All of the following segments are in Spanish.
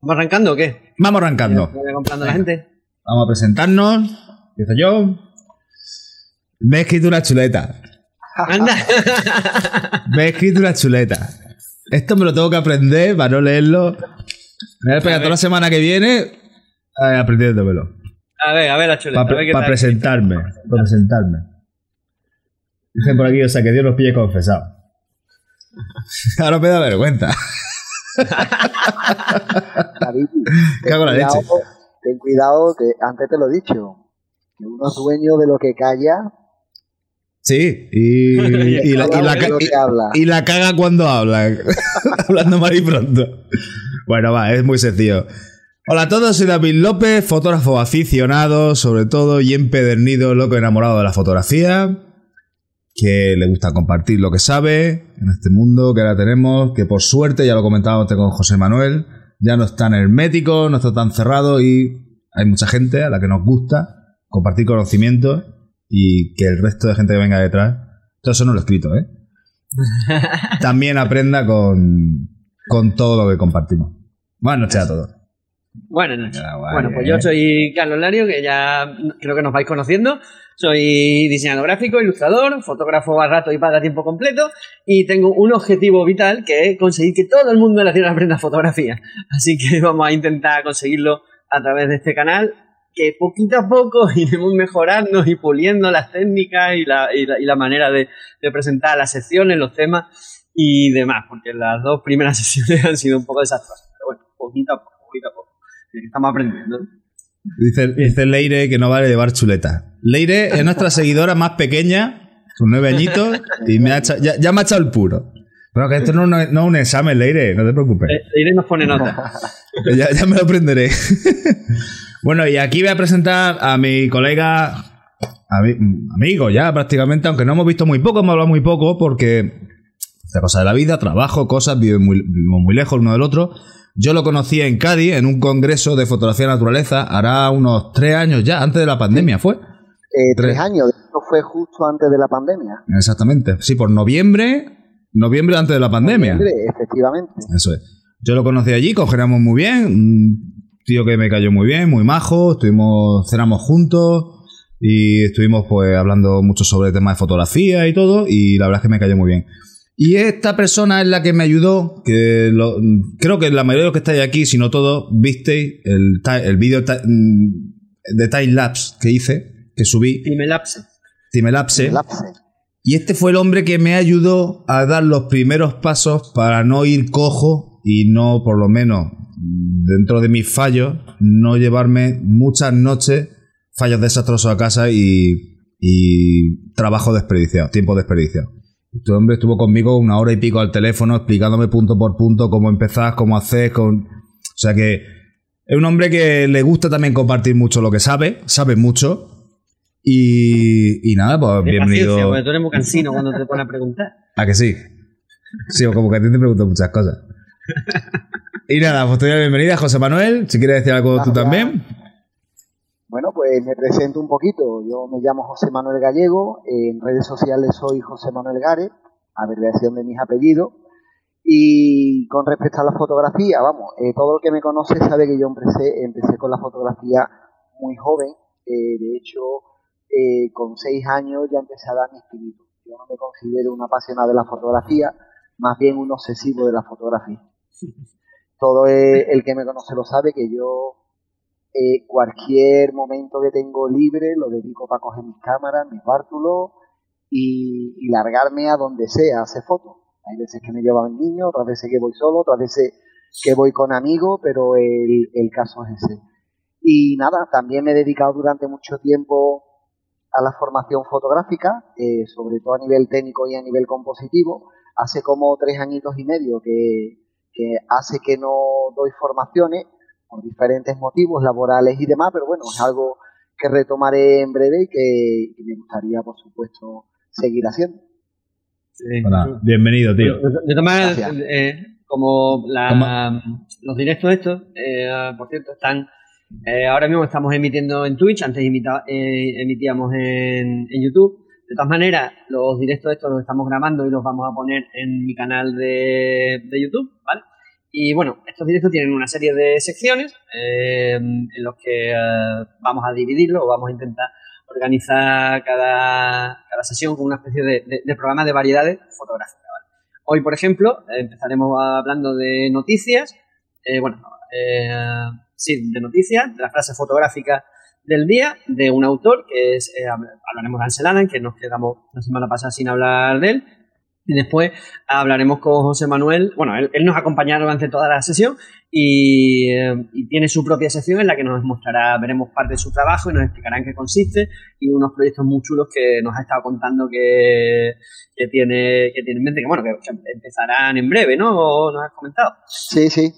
¿Vamos arrancando o qué? Vamos arrancando. ¿Voy comprando la gente? Vamos a presentarnos. Empiezo yo. Me he escrito una chuleta. Anda. Me he escrito una chuleta. Esto me lo tengo que aprender para no leerlo. Me voy a pegar toda la semana que viene eh, aprendiéndomelo. A ver, a ver la chuleta. Para presentarme. Para presentarme. Dicen por aquí, o sea, que Dios nos pille confesado. Ahora me da vergüenza. David, ten, cuidado, leche. ten cuidado, que antes te lo he dicho, que uno es dueño de lo que calla Sí, y, y la, y la caga cuando habla. Hablando mal y pronto. Bueno, va, es muy sencillo. Hola a todos, soy David López, fotógrafo aficionado, sobre todo, y empedernido, loco enamorado de la fotografía, que le gusta compartir lo que sabe en este mundo que ahora tenemos, que por suerte, ya lo comentábamos antes con José Manuel, ya no es tan hermético, no está tan cerrado y hay mucha gente a la que nos gusta compartir conocimientos y que el resto de gente que venga detrás, todo eso no lo he escrito, ¿eh? También aprenda con, con todo lo que compartimos. Buenas noches a todos. Buenas noches. Bueno, pues yo soy Carlos Lario, que ya creo que nos vais conociendo. Soy diseñador gráfico, ilustrador, fotógrafo a rato y para tiempo completo. Y tengo un objetivo vital que es conseguir que todo el mundo en la Tierra aprenda fotografía. Así que vamos a intentar conseguirlo a través de este canal. Que poquito a poco iremos mejorando y puliendo las técnicas y la, y la, y la manera de, de presentar las secciones, los temas y demás. Porque las dos primeras sesiones han sido un poco desastrosas. Pero bueno, poquito a poco, poquito a poco. Estamos aprendiendo. Dice, dice Leire que no vale llevar chuleta. Leire es nuestra seguidora más pequeña, con nueve añitos, y me ha echa- ya, ya me ha echado el puro. Bueno, que esto no, no es no es un examen, Leire, no te preocupes. Eh, Irene nos pone nota. Ya, ya me lo aprenderé. bueno, y aquí voy a presentar a mi colega, ami- amigo ya prácticamente, aunque no hemos visto muy poco, hemos hablado muy poco, porque esta cosa de la vida, trabajo, cosas, vive muy- vivimos muy lejos uno del otro. Yo lo conocí en Cádiz, en un congreso de fotografía de naturaleza, hará unos tres años ya, antes de la pandemia, ¿fue? Eh, tres Tres. años, esto fue justo antes de la pandemia. Exactamente. Sí, por noviembre, noviembre antes de la pandemia. Noviembre, Efectivamente. Eso es. Yo lo conocí allí, congeniamos muy bien. Un tío que me cayó muy bien, muy majo. Estuvimos, cenamos juntos y estuvimos pues hablando mucho sobre temas de fotografía y todo. Y la verdad es que me cayó muy bien. Y esta persona es la que me ayudó, que lo- creo que la mayoría de los que estáis aquí, si no todos, visteis el, el vídeo mm, de time lapse que hice, que subí, Timelapse. time lapse. Lapse. Y este fue el hombre que me ayudó a dar los primeros pasos para no ir cojo y no, por lo menos, dentro de mis fallos, no llevarme muchas noches fallos desastrosos a casa y, y trabajo desperdiciado, tiempo desperdiciado. Este hombre estuvo conmigo una hora y pico al teléfono explicándome punto por punto cómo empezás, cómo haces, con... O sea que es un hombre que le gusta también compartir mucho lo que sabe, sabe mucho. Y, y nada, pues De bienvenido. paciencia, porque tú eres muy cansino cuando te pones a preguntar. ¿A que sí? Sí, o como que a ti te pregunto muchas cosas. Y nada, pues te doy la bienvenida, José Manuel. Si quieres decir algo tú también. Bueno, pues me presento un poquito. Yo me llamo José Manuel Gallego. En redes sociales soy José Manuel Gare, abreviación de mis apellidos. Y con respecto a la fotografía, vamos, eh, todo el que me conoce sabe que yo empecé, empecé con la fotografía muy joven. Eh, de hecho, eh, con seis años ya empecé a dar mis pinitos. Yo no me considero un apasionado de la fotografía, más bien un obsesivo de la fotografía. Todo el, el que me conoce lo sabe que yo eh, cualquier momento que tengo libre lo dedico para coger mis cámaras, mis bártulos y, largarme a donde sea a hacer fotos. Hay veces que me llevan niños, otras veces que voy solo, otras veces que voy con amigos, pero el, caso es ese. Y nada, también me he dedicado durante mucho tiempo a la formación fotográfica, eh, sobre todo a nivel técnico y a nivel compositivo. Hace como tres añitos y medio que hace que no doy formaciones por diferentes motivos laborales y demás, pero bueno, es algo que retomaré en breve y que, que me gustaría, por supuesto, seguir haciendo. Sí. Hola, bienvenido, tío. De, todas eh, como la- los directos estos, eh, por cierto, están. eh, ahora mismo estamos emitiendo en Twitch, antes imita- eh, emitíamos en, en YouTube. De todas maneras, los directos estos los estamos grabando y los vamos a poner en mi canal de, de YouTube, ¿vale? Y bueno, estos directos tienen una serie de secciones eh, en los que eh, vamos a dividirlo o vamos a intentar organizar cada, cada sesión con una especie de, programa de variedades fotográficas. Hoy, por ejemplo, empezaremos hablando de noticias, eh, bueno, eh, sí, de noticias, de la frase fotográfica del día, de un autor, que es, eh, hablaremos de Ansel que nos quedamos la semana pasada sin hablar de él, y después hablaremos con José Manuel. Bueno, él, él nos acompañará durante toda la sesión y, eh, y, tiene su propia sección en la que nos mostrará, veremos parte de su trabajo y nos explicará en qué consiste y unos proyectos muy chulos que nos ha estado contando que, que tiene, que tiene en mente, que bueno, que, que empezarán en breve, ¿no? ¿Nos has comentado? Sí, sí.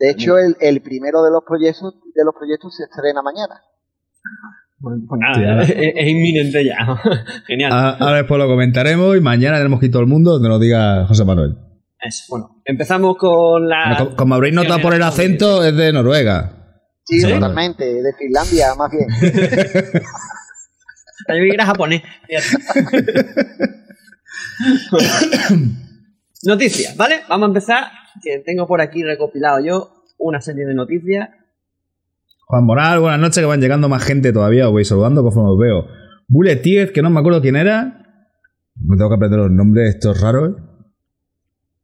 De hecho, el, el primero de los proyectos de los proyectos se estrena mañana. Bueno, pues nada, es, es, inminente ya. Genial. Ahora, ahora, después lo comentaremos y mañana tenemos que ir todo el mundo donde nos diga José Manuel. Eso, bueno, empezamos con la. Como, como habréis notado por el acento, es de Noruega. Sí, sí, totalmente, de Finlandia, más bien. Yo era japonés. noticias, ¿vale? Vamos a empezar. Que tengo por aquí recopilado yo una serie de noticias Juan Moral, buenas noches, que van llegando más gente todavía, os voy saludando conforme os veo. Bullet 10, que no me acuerdo quién era. Me tengo que aprender los nombres estos raros. ¿eh?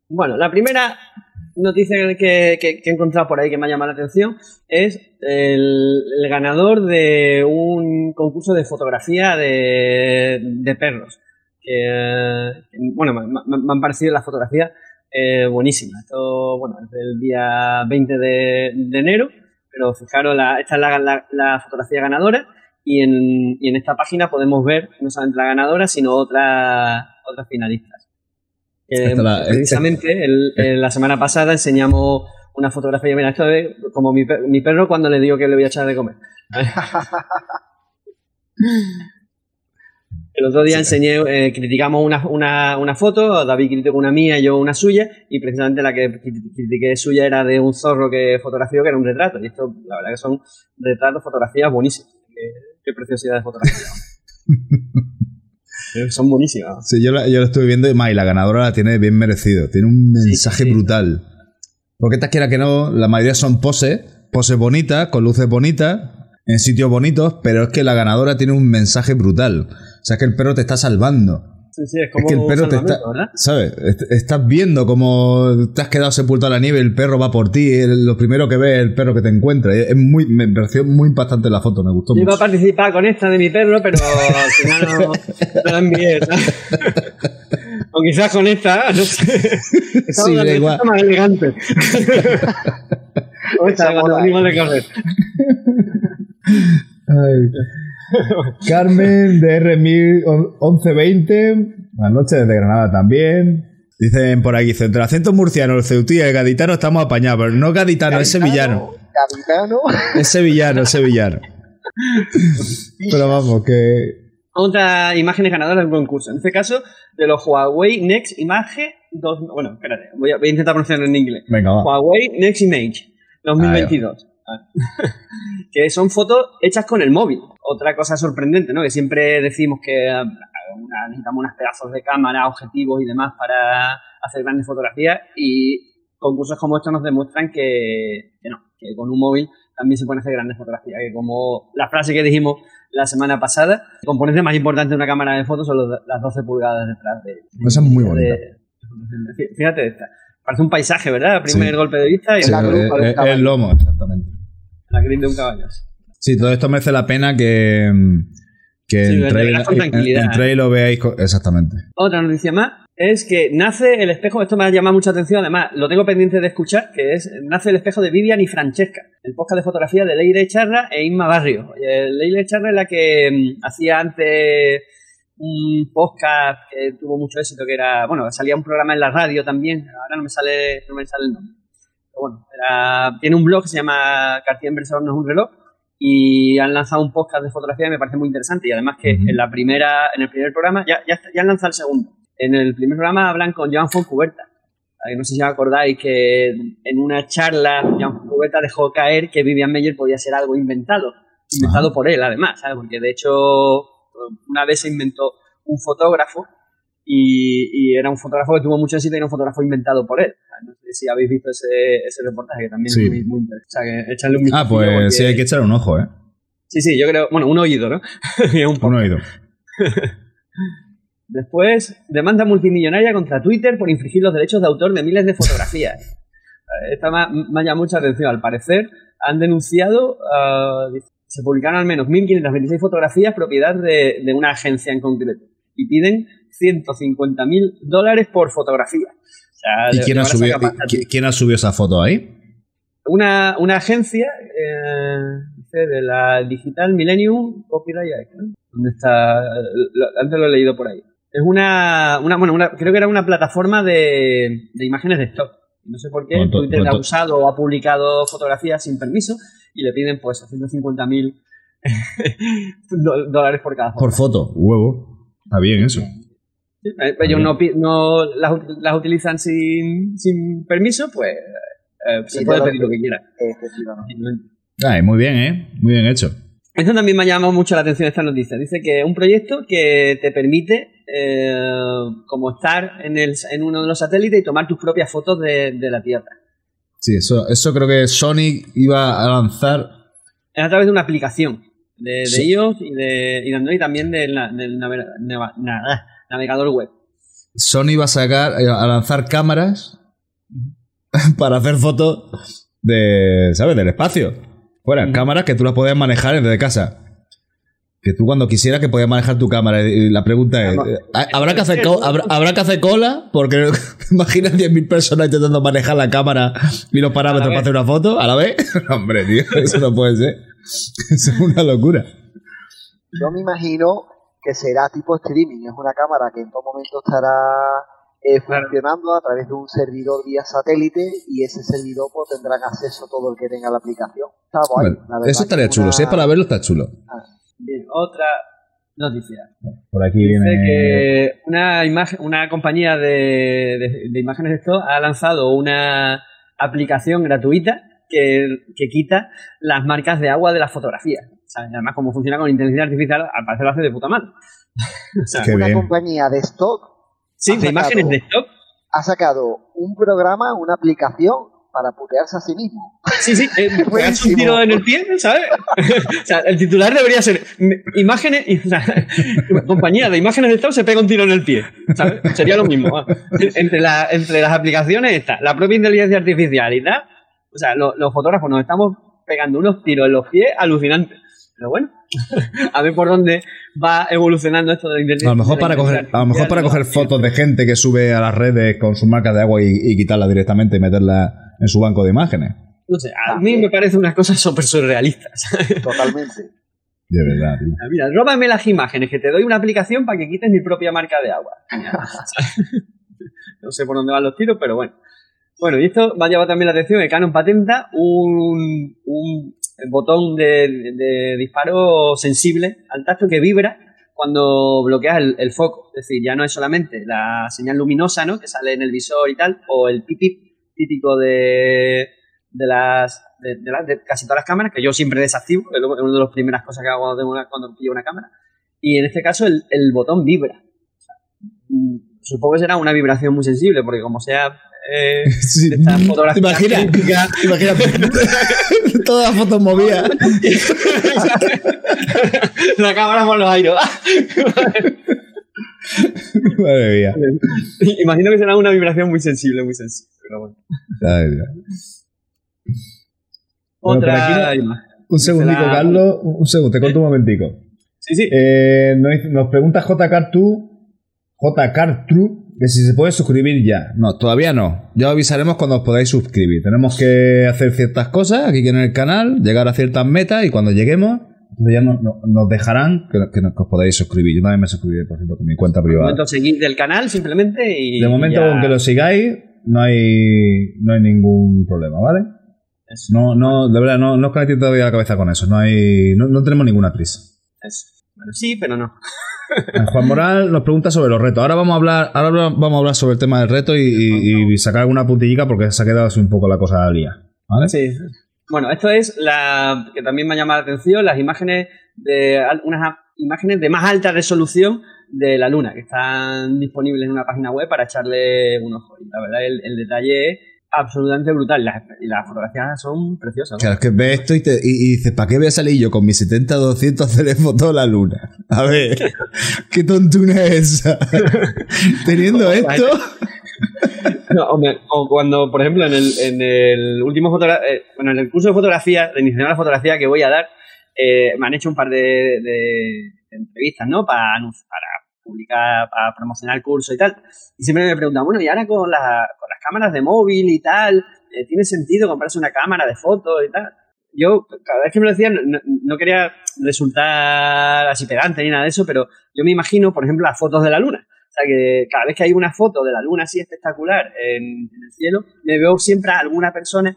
Bueno, la primera noticia que, he encontrado por ahí que me ha llamado la atención es el, ganador de un concurso de fotografía de, de perros. Bueno, me, han parecido las fotografías eh, buenísimas. Esto, bueno, es del día 20 de, de enero pero fijaros, la, esta es la, la, la, fotografía ganadora y en, y en esta página podemos ver no solamente la ganadora, sino otras otras finalistas. Eh, la, precisamente el, el, la semana pasada enseñamos una fotografía, mira, esto es como mi, mi perro cuando le digo que le voy a echar de comer. El otro día enseñé, eh, criticamos una, una, una, foto, David criticó una mía y yo una suya, y precisamente la que critiqué suya era de un zorro que fotografió, que era un retrato. Y esto, la verdad que son retratos, fotografías buenísimas. Qué, qué preciosidad de fotografía. son buenísimas. Sí, yo la, yo la estuve viendo y, más, y la ganadora la tiene bien merecido. Tiene un mensaje sí, sí. brutal. Porque esta quiera que no, la mayoría son poses, poses bonitas, con luces bonitas, en sitios bonitos, pero es que la ganadora tiene un mensaje brutal. O sea, es que el perro te está salvando. Sí, sí, es como es que el perro te está, ¿verdad? ¿sabes? Estás viendo cómo te has quedado sepultado en la nieve, el perro va por ti, lo primero que ve es el perro que te encuentra. Es muy, me pareció muy impactante la foto, me gustó Yo mucho. iba a participar con esta de mi perro, pero al final no, no la envié, ¿sabes? O quizás con esta, no sé. Sí, da igual. más elegante. o esta, cuando venimos de correr. Ay. Carmen de R1120. Buenas noches desde Granada también. Dicen por aquí, entre el acento murciano, el ceutí y el gaditano estamos apañados, pero no gaditano, gaditano es sevillano. Gaditano. Es sevillano, es sevillano. pero vamos, que. Otras imágenes ganadoras del concurso. En este caso, de los Huawei Next Image 2. Bueno, espérate, voy a, voy a intentar pronunciarlo en inglés. Venga, va. Huawei Next Image 2022. Ah, que son fotos hechas con el móvil. Otra cosa sorprendente, ¿no? Que siempre decimos que una, necesitamos unos pedazos de cámara, objetivos y demás para hacer grandes fotografías y concursos como estos nos demuestran que, que no, que con un móvil también se pueden hacer grandes fotografías, que como la frase que dijimos la semana pasada, el componente más importante de una cámara de fotos son los, las 12 pulgadas detrás de... Esa es muy bonita. Fíjate esta. Parece un paisaje, ¿verdad? El primer sí. golpe de vista y sí, la cruz es, es el lomo, exactamente. La crin de un caballo. Sí, todo esto merece la pena que, que sí, entréis, y lo veáis. Exactamente. Otra noticia más es que nace el espejo, esto me ha llamado mucha atención, además lo tengo pendiente de escuchar, que es Nace el espejo de Vivian y Francesca, el podcast de fotografía de Leire Charra e Inma Barrio. Leire Charra es la que um, hacía antes un podcast que tuvo mucho éxito, que era, bueno, salía un programa en la radio también, ahora no me sale, no me sale el nombre. Bueno, tiene un blog que se llama Cartier Inversor no es un reloj, y han lanzado un podcast de fotografía que me parece muy interesante y además que uh -huh. en la primera en el primer programa ya, ya, ya han lanzado el segundo en el primer programa hablan con Joan Foncuberta no sé si os acordáis que en una charla Joan Foncuberta dejó caer que Vivian Meyer podía ser algo inventado inventado uh -huh. por él además ¿sabes? porque de hecho una vez se inventó un fotógrafo y, era un fotógrafo que tuvo mucho éxito y era un fotógrafo inventado por él. No sé si habéis visto ese, ese reportaje, que también es muy, muy interesante. O sea, que echarle un Ah, pues sí, hay que echarle un ojo, ¿eh? Sí, sí, yo creo, bueno, un oído, ¿no? un, un oído. Después, demanda multimillonaria contra Twitter por infringir los derechos de autor de miles de fotografías. Esta me, ha llamado mucha atención. Al parecer, han denunciado, uh, se publicaron al menos 1.526 fotografías propiedad de, de, una agencia en concreto y piden 150.000 dólares por fotografía. O sea, ¿Y quién, ha subido, quién, ha subido, esa foto ahí? Una, una agencia eh, de la Digital Millennium Copyright, ¿no? ¿Dónde está? Antes lo he leído por ahí. Es una, una bueno, una, creo que era una plataforma de, de imágenes de stock. No sé por qué Twitter ha usado o ha publicado fotografías sin permiso y le piden pues 150.000 dólares por cada foto. Por foto, huevo. Está bien eso. Sí, ellos no, no las, las, utilizan sin, sin permiso, pues eh, se puede pedir lo que quieran. Ay, muy bien, ¿eh? Muy bien hecho. Esto también me ha llamado mucho la atención esta noticia. Dice que es un proyecto que te permite eh, como estar en, el, en, uno de los satélites y tomar tus propias fotos de, de la Tierra. Sí, eso, eso creo que Sony iba a lanzar. Es a través de una aplicación de, de sí. iOS y de, y de Android también del, del navega, navega, navegador web. Sony va a sacar, a lanzar cámaras para hacer fotos de, ¿sabes? Del espacio. Bueno, mm. cámaras que tú las puedes manejar desde casa. Que tú cuando quisieras que podías manejar tu cámara. Y la pregunta es, ¿habrá que hacer, ¿habrá, ¿habrá que hacer cola? Porque imagina 10.000 personas intentando manejar la cámara y los parámetros para hacer una foto a la vez. Hombre, tío, eso no puede ser. Eso es una locura. Yo me imagino que será tipo streaming. Es una cámara que en todo momento estará eh, funcionando a través de un servidor vía satélite y ese servidor pues, tendrán acceso todo el que tenga la aplicación. Está guay, bueno, eso estaría chulo, una... si es para verlo está chulo. Ah. Bien, otra noticia. Por aquí Dice viene que una, imagen, una compañía de, de, de imágenes de esto ha lanzado una aplicación gratuita que, que, quita las marcas de agua de las fotografías. Además, como funciona con inteligencia artificial, al parecer lo hace de puta madre. o sea, una bien. compañía de stock Sí, de imágenes de stock. Ha sacado un programa, una aplicación para putearse a sí mismo. Sí, sí, eh, un tiro en el pie, ¿sabes? o sea, el titular debería ser imágenes, o sea, compañía de imágenes de stock se pega un tiro en el pie, ¿sabes? Sería lo mismo. Entre, la, entre las aplicaciones está la propia inteligencia artificial y tal. O sea, lo, los fotógrafos nos estamos pegando unos tiros en los pies alucinantes. Pero bueno, a ver por dónde va evolucionando esto de la inteligencia. A lo mejor para coger, a lo mejor para coger fotos de gente que sube a las redes con su marca de agua y, y quitarla directamente y meterla en su banco de imágenes. No sé, a mí me parece una cosa súper surrealista. Totalmente. De verdad, tío. Mira, róbame las imágenes, que te doy una aplicación para que quites mi propia marca de agua. no sé por dónde van los tiros, pero bueno. Bueno, y esto me ha llamado también la atención que Canon patenta un, un botón de, de, disparo sensible al tacto que vibra cuando bloqueas el, el, foco. Es decir, ya no es solamente la señal luminosa ¿no? que sale en el visor y tal, o el pipip típico de, de las de, de, de, casi todas las cámaras, que yo siempre desactivo, es una de las primeras cosas que hago cuando, una, cuando pillo una cámara. Y en este caso el, el botón vibra. O sea, supongo que será una vibración muy sensible, porque como sea eh, sí. esta fotografía. Imagina, imagina todas las fotos movidas. la cámara por los aires. Madre mía. Imagino que será una vibración muy sensible, muy sensible. Pero bueno. Otra bueno, Un segundico, la... Carlos. Un segundo, te corto un momentico. Sí, sí. Eh, nos, nos pregunta J. Cartu, J. Cartru, que si se puede suscribir ya. No, todavía no. Ya avisaremos cuando os podáis suscribir. Tenemos que hacer ciertas cosas aquí en el canal, llegar a ciertas metas y cuando lleguemos, ya nos, nos dejarán que, que, os podáis suscribir. Yo también me suscribiré, por ejemplo, con mi cuenta privada. De momento seguid del canal simplemente y. De momento, ya... aunque lo sigáis, no hay, no hay ningún problema, ¿vale? Eso. No, no, de verdad, no, no os conectéis todavía la cabeza con eso. No hay, no, no tenemos ninguna prisa. Eso. Bueno, sí, pero no. Juan Moral nos pregunta sobre los retos. Ahora vamos a hablar, ahora vamos a hablar sobre el tema del reto y, y, y sacar alguna puntillica porque se ha quedado así un poco la cosa al día. ¿Vale? Sí. Bueno, esto es la que también me ha llamado la atención, las imágenes de unas imágenes de más alta resolución de la Luna, que están disponibles en una página web para echarle un ojo. Y la verdad, el, el detalle es absolutamente brutal. Las, las fotografías son preciosas. ¿no? Claro, es que ves esto y, te, y, y dices, ¿para qué voy a salir yo con mi 70-200 a hacerle foto a la luna? A ver, ¿qué tontuna es esa? Teniendo esto... No, o, me- o cuando, por ejemplo, en el, en el último eh, bueno, en el curso de fotografía, de iniciación la fotografía que voy a dar, eh, me han hecho un par de, de- de entrevistas, ¿no? Para, para publicar, para promocionar el curso y tal. Y siempre me preguntan, bueno, y ahora con, la- con las cámaras de móvil y tal, eh, ¿tiene sentido comprarse una cámara de fotos y tal? Yo, cada vez que me lo decían, no, no quería resultar así pedante ni nada de eso, pero yo me imagino, por ejemplo, las fotos de la luna. O sea, que cada vez que hay una foto de la luna así espectacular en, en el cielo, me veo siempre a alguna persona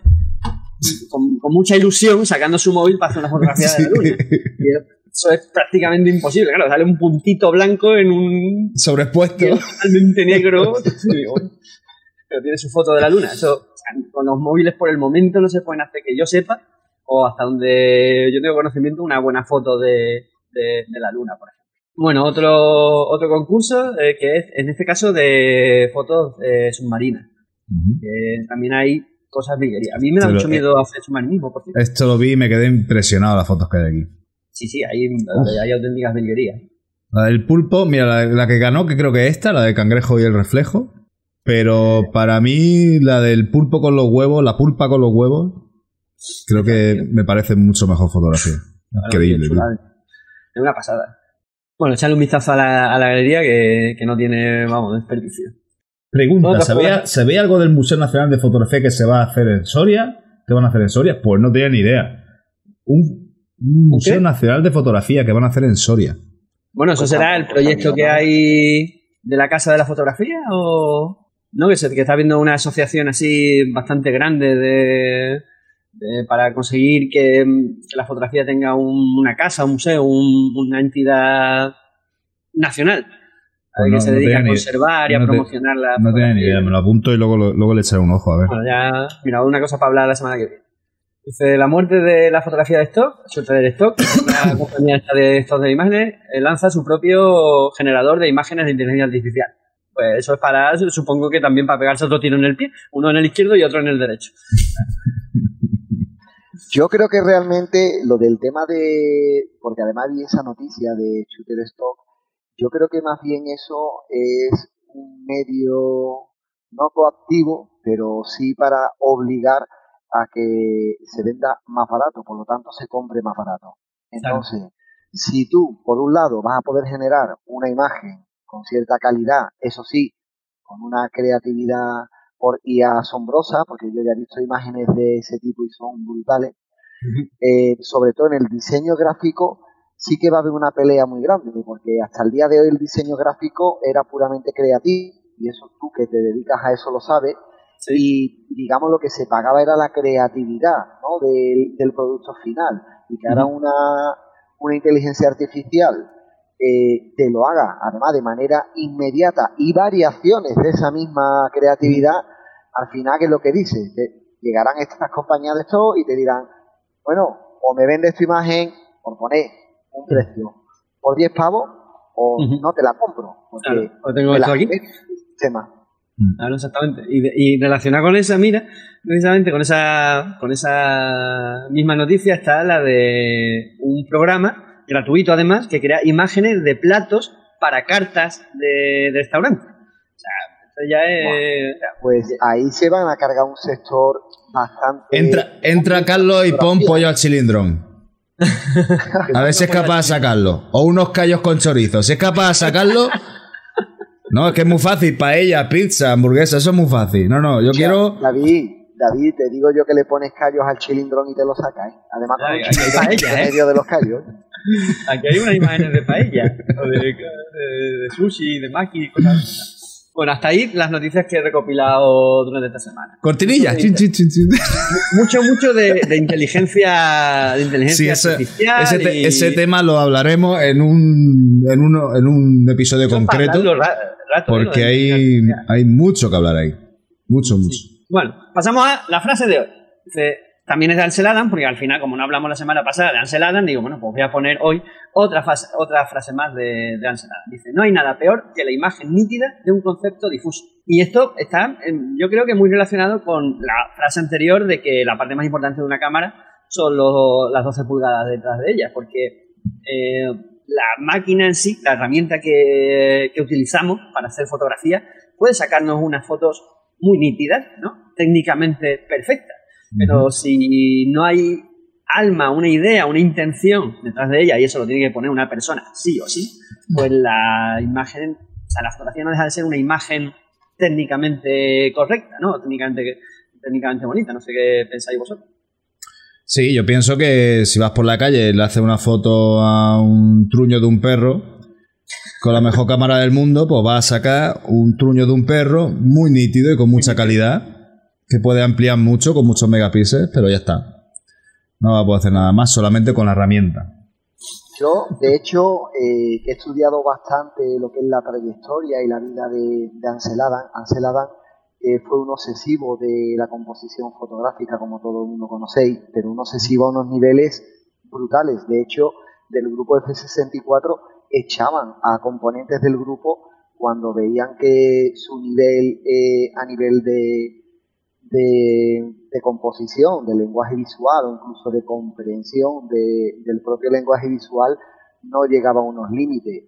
con, con mucha ilusión sacando su móvil para hacer una fotografía de la luna. Y eso es prácticamente imposible. Claro, sale un puntito blanco en un Sobreexpuesto. cielo totalmente negro. Digo, pero tiene su foto de la luna. Eso, o sea, con los móviles por el momento no se pueden hacer que yo sepa, o hasta donde yo tengo conocimiento, una buena foto de, de- de la luna, por ejemplo. Bueno, otro, otro concurso eh, que es, en este caso, de fotos eh, submarinas. También hay cosas brillerías. A mí me da Pero, mucho eh, miedo hacer submarinismo, por cierto. Esto lo vi y me quedé impresionado las fotos que hay aquí. Sí, sí, hay, hay auténticas virguerías. La del pulpo, mira, la, la que ganó, que creo que esta, la de cangrejo y el reflejo. Pero para mí, la del pulpo con los huevos, la pulpa con los huevos, creo que me parece mucho mejor fotografía. Increíble. Es una pasada. Bueno, echarle un vistazo a la, a la galería que, que no tiene, vamos, desperdicio. Pregunta, ¿sabía. ¿sabía algo del Museo Nacional de Fotografía que se va a hacer en Soria? ¿Qué van a hacer en Soria? Pues no tenía ni idea. Un, un Museo qué? Nacional de Fotografía que van a hacer en Soria. Bueno, ¿eso Pues será el proyecto que hay de la Casa de la Fotografía o...? ¿No? Que, se, que está habiendo una asociación así bastante grande de, de- para conseguir que, que la fotografía tenga un- una casa, un museo, un- una entidad nacional Pues que no- se no dedica a ni- conservar y a no te- promocionar la No tenía ni idea, me lo apunto y luego, luego le echaré un ojo, a ver. Bueno, ya, mira, una cosa para hablar la semana que viene. Dice, la muerte de la fotografía de stock, suerte del stock, la compañía esta de stock de imágenes, eh, lanza su propio generador de imágenes de inteligencia artificial. Pues eso es para, supongo que también para pegarse otro tiro en el pie, uno en el izquierdo y otro en el derecho. Yo creo que realmente lo del tema de, porque además vi esa noticia de Shutterstock, yo creo que más bien eso es un medio no coactivo, pero sí para obligar a que se venda más barato, por lo tanto se compre más barato. Entonces, si tú, por un lado, vas a poder generar una imagen con cierta calidad, eso sí, con una creatividad por IA asombrosa, porque yo ya he visto imágenes de ese tipo y son brutales, eh, sobre todo en el diseño gráfico, sí que va a haber una pelea muy grande, porque hasta el día de hoy el diseño gráfico era puramente creativo, y eso tú que te dedicas a eso lo sabes, y digamos lo que se pagaba era la creatividad ¿no? del, del producto final, y que ahora una, una inteligencia artificial eh, te lo haga, además de manera inmediata, y variaciones de esa misma creatividad, al final, que es lo que dice? Te- llegarán estas compañías de esto y te dirán, bueno, o me vendes tu imagen por poner un precio por 10 pavos, o no te la compro, porque Claro, tengo esto aquí. sistema. Claro, exactamente. Y, de- y relacionada con esa, mira, precisamente con esa, con esa misma noticia está la de un programa gratuito además que crea imágenes de platos para cartas de, de restaurante. O sea, esto ya es... Pues ahí se van a cargar un sector bastante... Entra, entra Carlos y pon pollo al cilindrón. A ver si es capaz de sacarlo. O unos callos con chorizo. Si es capaz de sacarlo. No, es que es muy fácil. Paella, pizza, hamburguesa, eso es muy fácil. No, no, yo quiero. David, David, te digo yo que le pones callos al chilindrón y te lo sacas, ¿eh? Además, con Ay, un ay, chilindrón paella, en ¿eh? medio de los callos. Aquí hay unas imágenes de paella, o de, de- de sushi, de maki, cosas así. Bueno, hasta ahí las noticias que he recopilado durante esta semana. Cortinilla. Chin, chin, chin, chin. Mucho, mucho de, de inteligencia, de Sí, inteligencia ese, artificial. ese, te- y- ese tema lo hablaremos en un, en uno, en un episodio Eso para concreto. hablarlo ra- rato. Porque de hay, hay mucho que hablar ahí. Mucho, mucho. Bueno, pasamos a la frase de hoy. Dice, también es de Ansel Adams, porque al final, como no hablamos la semana pasada de Ansel Adams, digo, bueno, pues voy a poner hoy otra, frase, otra frase más de, de Ansel Adams. Dice, no hay nada peor que la imagen nítida de un concepto difuso. Y esto está, yo creo que muy relacionado con la frase anterior de que la parte más importante de una cámara son las 12 pulgadas detrás de ella, porque eh, la máquina en sí, la herramienta que, que utilizamos para hacer fotografía, puede sacarnos unas fotos muy nítidas, ¿no? técnicamente perfectas pero si no hay alma, una idea, una intención detrás de ella, y eso lo tiene que poner una persona, sí o sí, pues la imagen, o sea, la fotografía no deja de ser una imagen técnicamente correcta, ¿no? Técnicamente, técnicamente bonita, no sé qué pensáis vosotros. Sí, yo pienso que si vas por la calle y le haces una foto a un truño de un perro, con la mejor cámara del mundo, pues vas a sacar un truño de un perro muy nítido y con mucha calidad que puede ampliar mucho con muchos megapíxeles, pero ya está. No va a poder hacer nada más, solamente con la herramienta. Yo, de hecho, eh, he estudiado bastante lo que es la trayectoria y la vida de, Ansel Adams. Ansel Adams fue un obsesivo de la composición fotográfica, como todo el mundo conocéis, pero un obsesivo a unos niveles brutales. De hecho, del grupo F64 echaban a componentes del grupo cuando veían que su nivel eh, a nivel de, de, composición, de lenguaje visual o incluso de comprensión del propio lenguaje visual no llegaba a unos límites.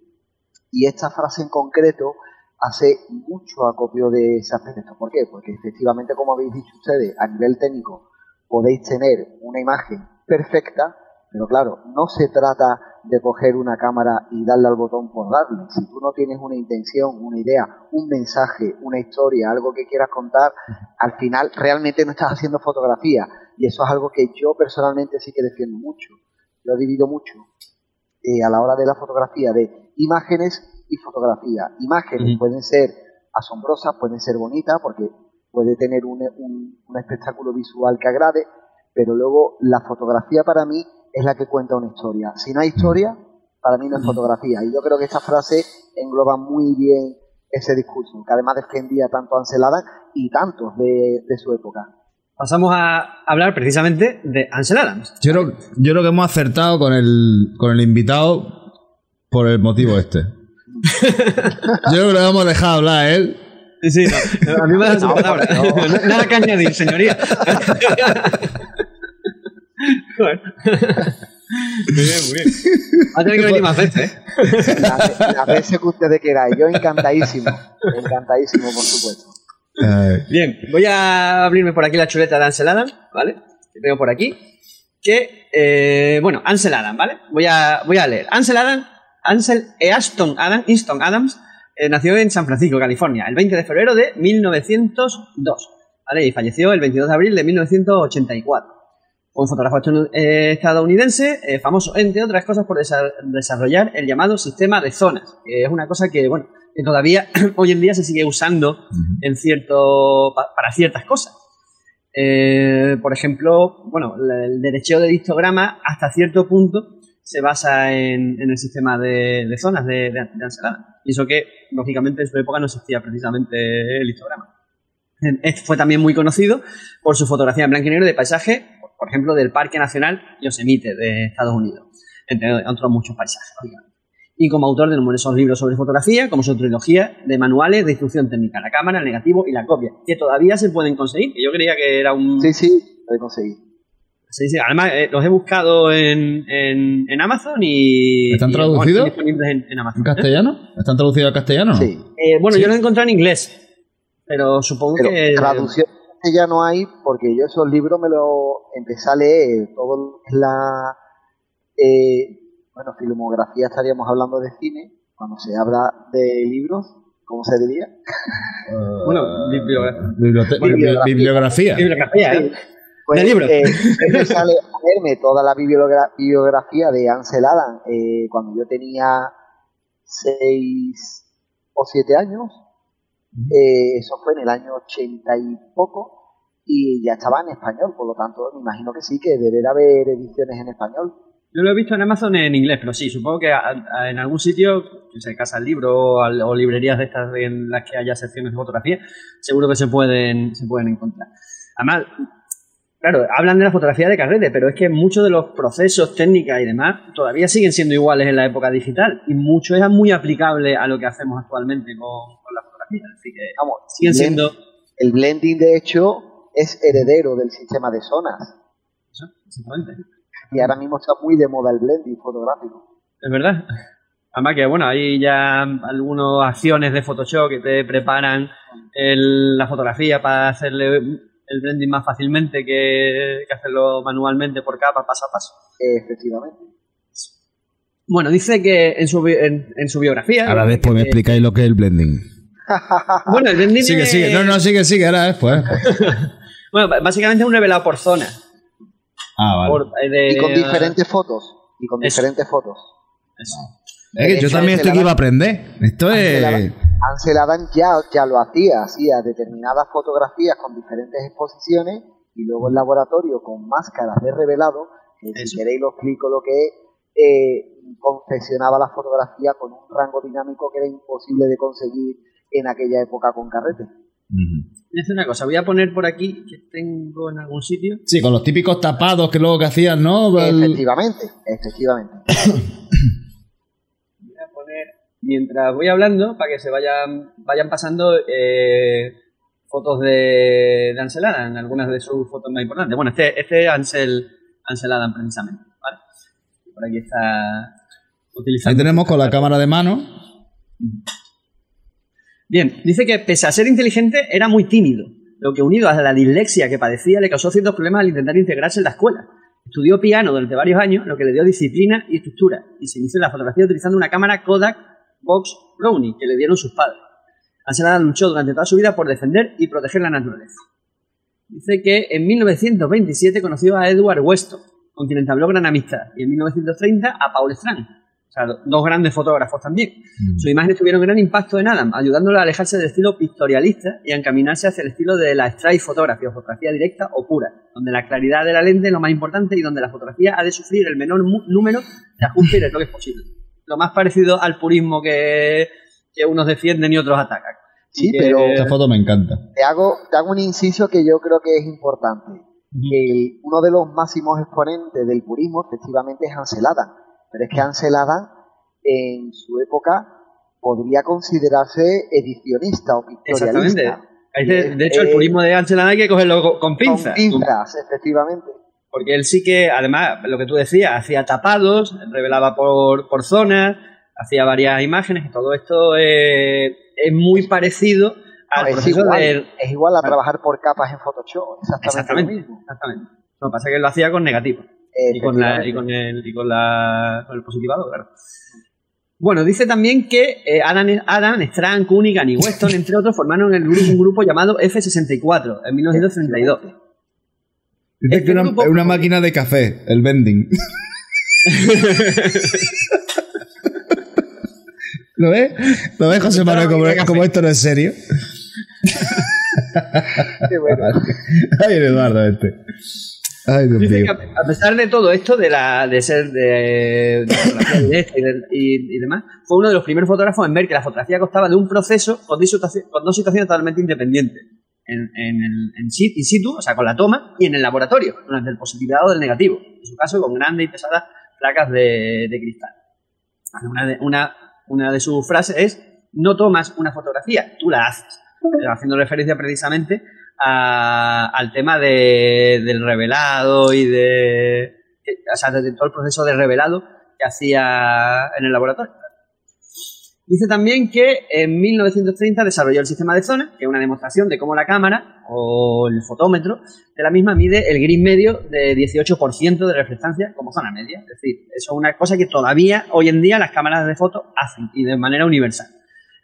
Y esta frase en concreto hace mucho acopio de ese aspecto. ¿Por qué? Porque efectivamente, como habéis dicho ustedes, a nivel técnico podéis tener una imagen perfecta, pero claro, no se trata de coger una cámara y darle al botón por darle. Si tú no tienes una intención, una idea, un mensaje, una historia, algo que quieras contar, al final realmente no estás haciendo fotografía. Y eso es algo que yo personalmente sí que defiendo mucho. Lo divido mucho eh, a la hora de la fotografía de imágenes y fotografía. Imágenes pueden ser asombrosas, pueden ser bonitas, porque puede tener un, un espectáculo visual que agrade, pero luego la fotografía para mí es la que cuenta una historia. Si no hay historia, para mí no es fotografía. Y yo creo que esta frase engloba muy bien ese discurso, que además defendía tanto a Ansel Adams y tantos de, su época. Pasamos a hablar precisamente de Ansel Adams. Yo creo, yo creo que hemos acertado con el, con el invitado por el motivo este. yo creo que lo hemos dejado hablar él. Sí, sí, a mí me da su palabra. Nada que añadir, señoría. muy bien, muy bien. Va a tener que venir más veces, ¿eh? Las veces que ustedes quieran. Yo encantadísimo. Encantadísimo, por supuesto. Bien, voy a abrirme por aquí la chuleta de Ansel Adam, ¿vale? Que tengo por aquí. Que, eh, bueno, Ansel Adam, ¿vale? Voy a, voy a leer. Ansel Adam, Ansel Easton Adam, Easton Adams, eh, nació en San Francisco, California, el 20 de febrero de 1902, ¿vale? Y falleció el 22 de abril de 1984 un fotógrafo eh, estadounidense, eh, famoso, entre otras cosas, por desarrollar el llamado sistema de zonas, que es una cosa que, bueno, que todavía hoy en día se sigue usando en cierto, para ciertas cosas. Por ejemplo, bueno, el derecheo de histograma hasta cierto punto se basa en, el sistema de, zonas de, de, Y eso que, lógicamente, en su época no existía precisamente el histograma. Este fue también muy conocido por su fotografía en blanco y negro de paisaje por ejemplo, del Parque Nacional Yosemite de Estados Unidos, entre otros muchos paisajes, Y como autor de numerosos libros sobre fotografía, como su trilogía de manuales de instrucción técnica, la cámara, el negativo y la copia, que todavía se pueden conseguir, que yo creía que era un... Sí, sí, puede conseguir. Sí, sí, además eh, los he buscado en, en, Amazon y... ¿Están traducidos? en, Amazon. ¿En castellano? ¿Están traducidos al castellano? Sí. Eh, bueno, yo los he encontrado en inglés, pero supongo que... Traducción ya no hay porque yo esos libros me los empecé a leer, todo la, eh, bueno, filmografía estaríamos hablando de cine, cuando se habla de libros, ¿cómo se diría? bueno, bibliografía. bibliografía. Bibliografía, ¿eh? Pues, de libros. Eh, sale a verme toda la bibliografía de Ansel Adams eh, cuando yo tenía seis o siete años. Eh, eso fue en el año ochenta y poco y ya estaba en español, por lo tanto me imagino que sí, que debe de haber ediciones en español. Yo lo he visto en Amazon en inglés, pero sí, supongo que en algún sitio, que se casa el libro o, librerías de estas en las que haya secciones de fotografía, seguro que se pueden, se pueden encontrar. Además, claro, hablan de la fotografía de carrete, pero es que muchos de los procesos, técnicas y demás todavía siguen siendo iguales en la época digital y mucho es muy aplicable a lo que hacemos actualmente con, con la fotografía. Así que Vamos, siguen blend- siendo... El blending, de hecho, es heredero del sistema de zonas. Eso, exactamente. Y ahora mismo está muy de moda el blending fotográfico. Es verdad. Además que, bueno, hay ya algunas acciones de Photoshop que te preparan el- la fotografía para hacerle el blending más fácilmente que, que hacerlo manualmente por capa, paso a paso. Efectivamente. Bueno, dice que en su, bi- en, en su biografía... Ahora después me explicáis lo que es el blending. Bueno, el blending Sigue, es- sigue. No, no, sigue, sigue. Ahora después. Bueno, básicamente es un revelado por zona. Ah, vale. Por- eh, de- Y con diferentes fotos. Y con Eso. diferentes fotos. Eso. Es que yo también es estoy que iba a aprender. Esto Ansel es. Ansel Adams ya, ya lo hacía, hacía determinadas fotografías con diferentes exposiciones y luego en laboratorio con máscaras de revelado, que si queréis lo explico lo que es, eh, confeccionaba la fotografía con un rango dinámico que era imposible de conseguir en aquella época con carrete. Voy a hacer una cosa, voy a poner por aquí que tengo en algún sitio. Sí, con los típicos tapados que luego que hacían, ¿no? El- Efectivamente, efectivamente. Mientras voy hablando, para que se vayan, vayan pasando eh, fotos de, de Ansel Adam, algunas de sus fotos más importantes. Bueno, este, este es Ansel, Ansel Adam precisamente, ¿vale? Por aquí está utilizando. Ahí tenemos con la cámara de mano. Bien, dice que pese a ser inteligente, era muy tímido, lo que unido a la dislexia que padecía le causó ciertos problemas al intentar integrarse en la escuela. Estudió piano durante varios años, lo que le dio disciplina y estructura, y se inició en la fotografía utilizando una cámara Kodak Box Brownie que le dieron sus padres. Adams luchó durante toda su vida por defender y proteger la naturaleza. Dice que en 1927 conoció a Edward Weston, con quien entabló gran amistad, y en 1930 a Paul Strand, o sea, dos grandes fotógrafos también. Sus imágenes tuvieron gran impacto en Adam, ayudándolo a alejarse del estilo pictorialista y a encaminarse hacia el estilo de la strike photography o fotografía directa o pura, donde la claridad de la lente es lo más importante y donde la fotografía ha de sufrir el menor número de ajustes y retoques posible. Lo más parecido al purismo que, que unos defienden y otros atacan. Sí, Que- pero Esta foto me encanta. te hago, te hago un inciso que yo creo que es importante. Que el- uno de los máximos exponentes del purismo efectivamente es Ansel Adams. Pero es que Ansel Adams en su época podría considerarse edicionista o Exactamente. pictorialista. Ahí de, de hecho, el purismo de Ansel Adams hay que cogerlo con, con pinzas. Con pinzas, efectivamente. Porque él sí que, además, lo que tú decías, hacía tapados, revelaba por, por zonas, hacía varias imágenes y todo esto eh, es muy parecido al No, es, proceso igual, de... es igual a trabajar por capas en Photoshop. Exactamente, Exactamente, lo mismo. exactamente. Lo que pasa es que él lo hacía con negativo y con, la, y con, el, y con, la, con el positivado, claro. Bueno, dice también que eh, Adam, Adam, Strand, Cunningham y Weston, entre otros, formaron el grupo, un grupo llamado F64 en 1932. Dice Este que una, grupo- una máquina de café, el vending. ¿Lo ves? ¿Lo ves, José Manuel, como, como esto no es serio? Qué bueno. Ay, Eduardo este. Ay, Dios Dice mío. que a a pesar de todo esto, de, la, de ser de, de fotografía directa y, de- y- y demás, fue uno de los primeros fotógrafos en ver que la fotografía constaba de un proceso con dos situaciones totalmente independientes. En, en, el, en in situ, o sea, con la toma, y en el laboratorio, durante el positivado del negativo. En su caso, con grandes y pesadas placas de, de cristal. Una de, una, una de sus frases es, no tomas una fotografía, tú la haces. Eh, Haciendo referencia precisamente a- al tema de- del revelado y de, que- o sea, de todo el proceso de revelado que hacía en el laboratorio. Dice también que en 1930 desarrolló el sistema de zona, que es una demostración de cómo la cámara o el fotómetro de la misma mide el gris medio de 18% de reflectancia como zona media. Es decir, eso es una cosa que todavía hoy en día las cámaras de foto hacen y de manera universal.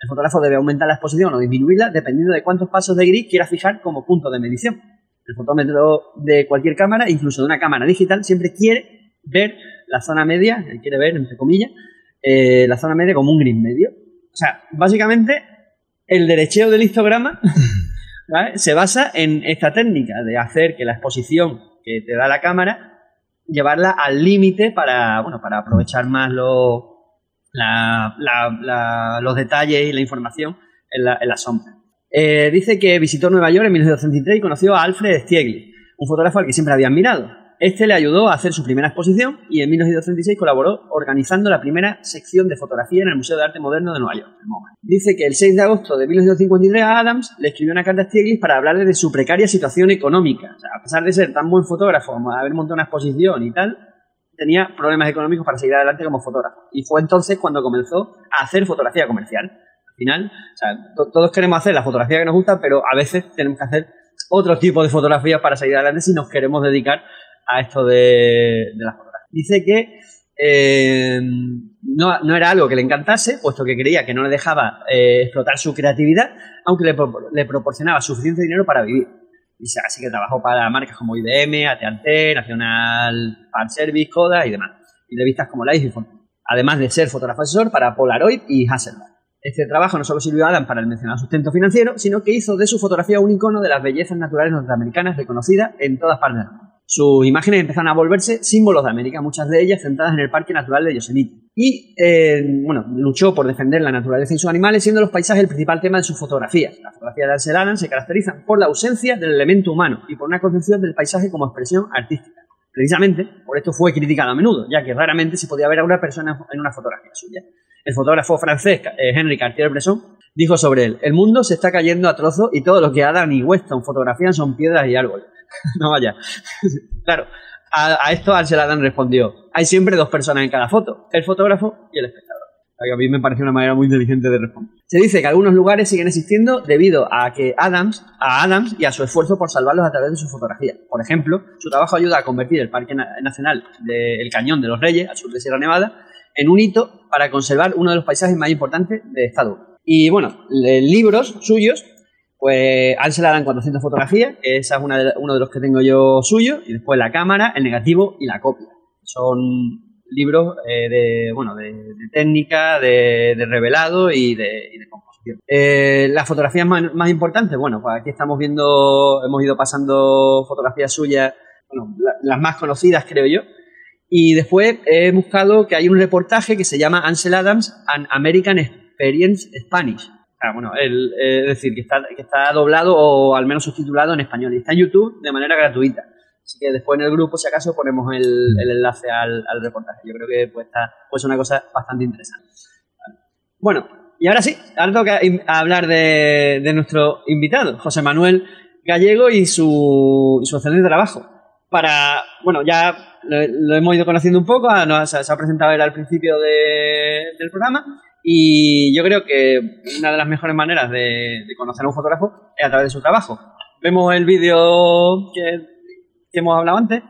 El fotógrafo debe aumentar la exposición o disminuirla dependiendo de cuántos pasos de gris quiera fijar como punto de medición. El fotómetro de cualquier cámara, incluso de una cámara digital, siempre quiere ver la zona media, quiere ver, entre comillas, eh, la zona media como un gris medio. O sea, básicamente, el derecheo del histograma ¿vale? se basa en esta técnica de hacer que la exposición que te da la cámara, llevarla al límite para, bueno, para aprovechar más los la- la- la- los detalles y la información en la, en la sombra. Eh, dice que visitó Nueva York en 1933 y conoció a Alfred Stieglitz, un fotógrafo al que siempre había admirado. Este le ayudó a hacer su primera exposición y en 1936 colaboró organizando la primera sección de fotografía en el Museo de Arte Moderno de Nueva York. Dice que el 6 de agosto de 1953 a Adams le escribió una carta a Stiglitz para hablarle de su precaria situación económica. A pesar de ser tan buen fotógrafo, haber montado una exposición y tal, tenía problemas económicos para seguir adelante como fotógrafo. Y fue entonces cuando comenzó a hacer fotografía comercial. Al final, todos queremos hacer la fotografía que nos gusta, pero a veces tenemos que hacer otro tipo de fotografías para seguir adelante si nos queremos dedicar a esto de, de la. Dice que eh, no, no era algo que le encantase, puesto que creía que no le dejaba eh, explotar su creatividad, aunque le, le proporcionaba suficiente dinero para vivir. Dice, así que trabajó para marcas como IBM, AT&T, National Park Service, Kodak y demás. Y revistas como Life y. Además de ser fotógrafo asesor para Polaroid y Hasselblad. Este trabajo no solo sirvió a Adam para el mencionado sustento financiero, sino que hizo de su fotografía un icono de las bellezas naturales norteamericanas reconocida en todas partes del mundo. Sus imágenes empezaron a volverse símbolos de América, muchas de ellas centradas en el Parque Natural de Yosemite. Y, eh, bueno, luchó por defender la naturaleza y sus animales, siendo los paisajes el principal tema de sus fotografías. Las fotografías de Ansel Adams se caracterizan por la ausencia del elemento humano y por una concepción del paisaje como expresión artística. Precisamente, por esto fue criticado a menudo, ya que raramente se podía ver a una persona en una fotografía suya. El fotógrafo francés eh, Henri Cartier-Bresson dijo sobre él, el mundo se está cayendo a trozos y todo lo que Adam y Weston fotografían son piedras y árboles. no vaya. claro, a, esto Ansel Adams respondió, hay siempre dos personas en cada foto, el fotógrafo y el espectador. A mí me parece una manera muy inteligente de responder. Se dice que algunos lugares siguen existiendo debido a que Adams, a Adams y a su esfuerzo por salvarlos a través de su fotografía. Por ejemplo, su trabajo ayuda a convertir el Parque Na- Nacional del Cañón de los Reyes, al sur de Sierra Nevada, en un hito para conservar uno de los paisajes más importantes de Estados Unidos. Y bueno, libros suyos, pues Ansel Adams 400 fotografías, que esa es uno de los que tengo yo suyo, y después la cámara, el negativo y la copia. Son libros eh, de, bueno, de, técnica, de, revelado y de, y composición. Eh, las fotografías más, importantes, bueno, pues aquí estamos viendo, hemos ido pasando fotografías suyas, bueno, la- las más conocidas creo yo, y después he buscado que hay un reportaje que se llama Ansel Adams An American Experience Spanish. Ah, bueno, el- eh, es decir, que está, que está doblado o al menos subtitulado en español. Y está en YouTube de manera gratuita. Así que después en el grupo, si acaso, ponemos el, el enlace al, reportaje. Yo creo que pues, está, pues una cosa bastante interesante. Bueno, y ahora sí, ahora im- hablar de, de nuestro invitado, José Manuel Gallego y su, y su excelente trabajo. Para, bueno, ya lo, hemos ido conociendo un poco, ah, se, ha presentado él al principio de- del programa y yo creo que una de las mejores maneras de, de conocer a un fotógrafo es a través de su trabajo. Vemos el vídeo que, que hemos hablado antes.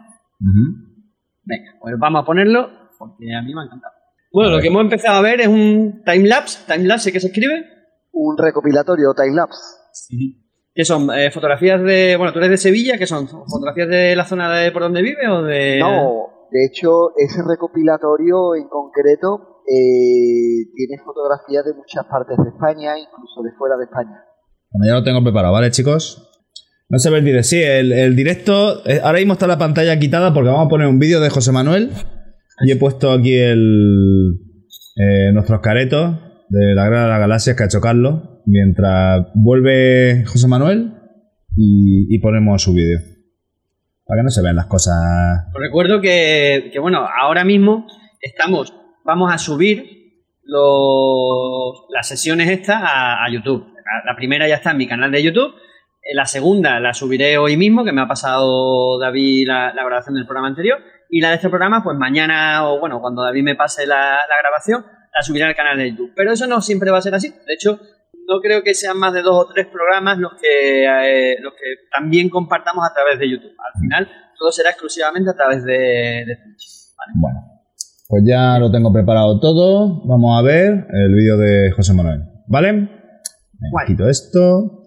Venga, pues vamos a ponerlo porque a mí me ha encantado. Bueno, lo que hemos empezado a ver es un timelapse. ¿Timelapse qué se escribe? Un recopilatorio timelapse. Que son eh, fotografías de. Bueno, tú eres de Sevilla, que son fotografías de la zona de por donde vive o de. No, de hecho, ese recopilatorio en concreto eh, tiene fotografías de muchas partes de España, incluso de fuera de España. Bueno, ya lo tengo preparado, ¿vale, chicos? No se ve el directo. Sí, el, el directo. eh, ahora mismo está la pantalla quitada porque vamos a poner un vídeo de José Manuel. Y he puesto aquí el. eh, nuestros caretos de la Guerra de las Galaxias que ha hecho Carlos. Mientras vuelve José Manuel y, y ponemos su vídeo. Para que no se vean las cosas. Os recuerdo que, que, bueno, ahora mismo estamos, vamos a subir las sesiones estas a, YouTube. La, primera ya está en mi canal de YouTube. Eh, La segunda la subiré hoy mismo, que me ha pasado David la, grabación del programa anterior. Y la de este programa, pues mañana o bueno, cuando David me pase la, grabación, la subiré al canal de YouTube. Pero eso no siempre va a ser así. De hecho, no creo que sean más de dos o tres programas los que, eh, los que también compartamos a través de YouTube. Al final, todo será exclusivamente a través de, de Twitch. ¿vale? Bueno, pues ya lo tengo preparado todo. Vamos a ver el vídeo de José Manuel. ¿Vale? Guay. quito esto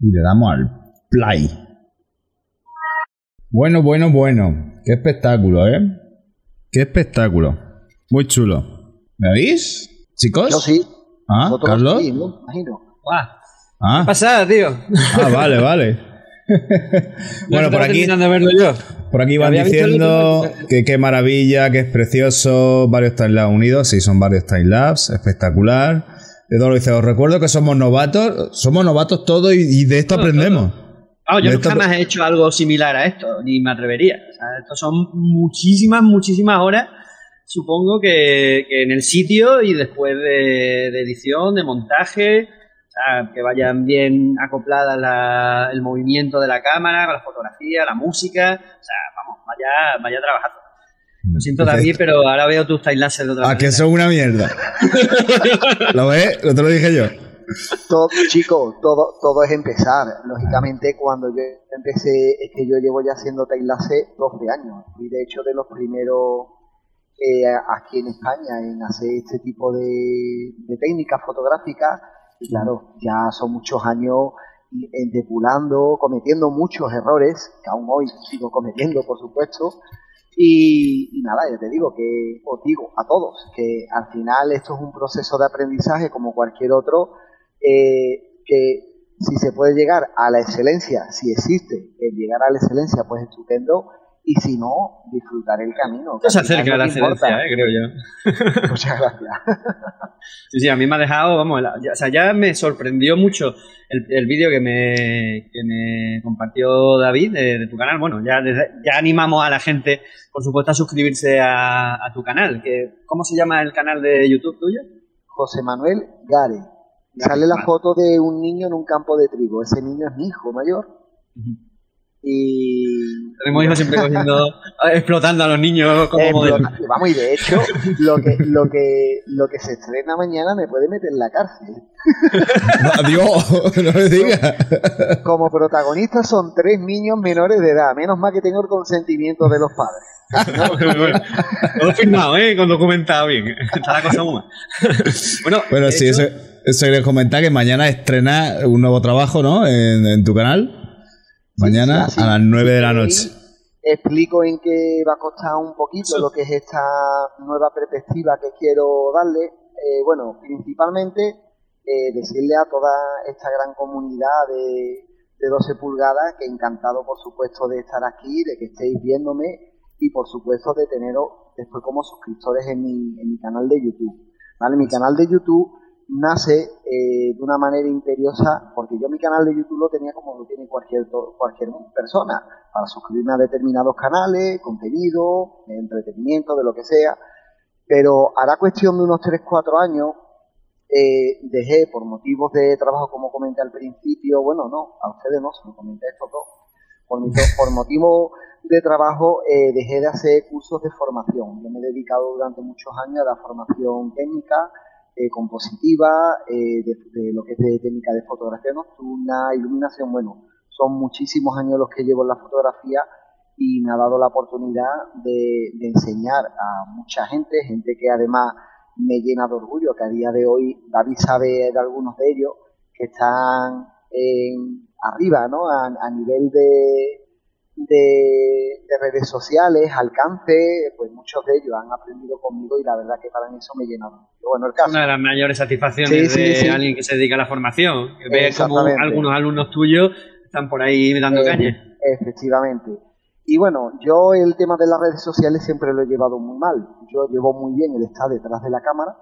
y le damos al play. Bueno, bueno, bueno. Qué espectáculo, ¿eh? Qué espectáculo. Muy chulo. ¿Me veis? ¿Chicos? Yo sí. ¿Ah, Carlos? sí, ¿no? Imagino. Guau, Ah, ¿Qué pasa, tío? ah, vale, vale. bueno, por aquí, terminando de verlo yo. por aquí van diciendo que qué maravilla, que es precioso, varios timelapse unidos, sí, son varios timelapse, espectacular. Eduardo dice, os recuerdo que somos novatos, somos novatos todos y, y de esto Todo, aprendemos. Yo nunca jamás he hecho algo similar a esto, ni me atrevería. O sea, esto son muchísimas, muchísimas horas, supongo que, en el sitio y después de, edición, de montaje, sea, que vayan bien acopladas el movimiento de la cámara, la fotografía, la música, o sea, vamos, vaya, vaya trabajando. Lo siento, David, pero ahora veo tus timelapses de otra Ah, que son una mierda. ¿Lo ves? Lo te lo dije yo. Todo, chicos, todo, todo es empezar. Lógicamente, cuando yo empecé, es que yo llevo ya haciendo Tailase 12 años. Y de hecho, de los primeros eh, aquí en España en hacer este tipo de, técnicas fotográficas. Y claro, ya son muchos años depulando, cometiendo muchos errores, que aún hoy sigo cometiendo, por supuesto. Y, nada, ya te digo que, os digo a todos, que al final esto es un proceso de aprendizaje como cualquier otro eh, que si se puede llegar a la excelencia, si existe el llegar a la excelencia, pues estupendo, y si no, disfrutar el camino. se acerca a la excelencia, eh, creo yo. Muchas gracias. sí, sí, a mí me ha dejado, vamos, ya, o sea, ya me sorprendió mucho el, vídeo que me, que me compartió David de, tu canal. Bueno, ya, ya animamos a la gente, por supuesto, a suscribirse a, a tu canal. Que, ¿Cómo se llama el canal de YouTube tuyo? José Manuel Gare. Sale la foto de un niño en un campo de trigo. Ese niño es mi hijo mayor. Y. Tenemos hijos siempre cogiendo, explotando a los niños como modelo. Vamos, y de hecho, lo que, lo, que, lo que se estrena mañana me puede meter en la cárcel. Adiós, no me digas. Como protagonistas son tres niños menores de edad. Menos mal que tengo el consentimiento de los padres. Todo firmado, ¿eh? Con documentado bien. Está la cosa muy Bueno, bueno sí, eso, eso quería comentar que mañana estrena un nuevo trabajo, ¿no? En, tu canal. Mañana a las 9 de la noche. Explico en qué va a costar un poquito lo que es esta nueva perspectiva que quiero darle. Eh, bueno, principalmente eh, decirle a toda esta gran comunidad de, de 12 pulgadas que encantado, por supuesto, de estar aquí, de que estéis viéndome y por supuesto de teneros después como suscriptores en mi, en mi canal de YouTube. ¿vale? Mi canal de YouTube nace eh, de una manera imperiosa, porque yo mi canal de YouTube lo tenía como lo tiene cualquier, cualquier persona, para suscribirme a determinados canales, contenido, de entretenimiento, de lo que sea, pero hará cuestión de unos 3-4 años, eh, dejé por motivos de trabajo, como comenté al principio, bueno, no, a ustedes no, se lo comenté esto todo, por, por motivos de trabajo eh, dejé de hacer cursos de formación. Yo me he dedicado durante muchos años a la formación técnica, eh, compositiva, eh, de, lo que es de técnica de fotografía nocturna, iluminación. Bueno, son muchísimos años los que llevo en la fotografía y me ha dado la oportunidad de, enseñar a mucha gente, gente que además me llena de orgullo, que a día de hoy David sabe de algunos de ellos que están en, arriba, ¿no? a nivel de, de, redes sociales, alcance, pues muchos de ellos han aprendido conmigo y la verdad que para mí eso me llena bueno, el caso. Una de las mayores satisfacciones de alguien que se dedica a la formación, que ve como algunos alumnos tuyos están por ahí dando eh, caña. Efectivamente. Y bueno, yo el tema de las redes sociales siempre lo he llevado muy mal. Yo llevo muy bien el estar detrás de la cámara,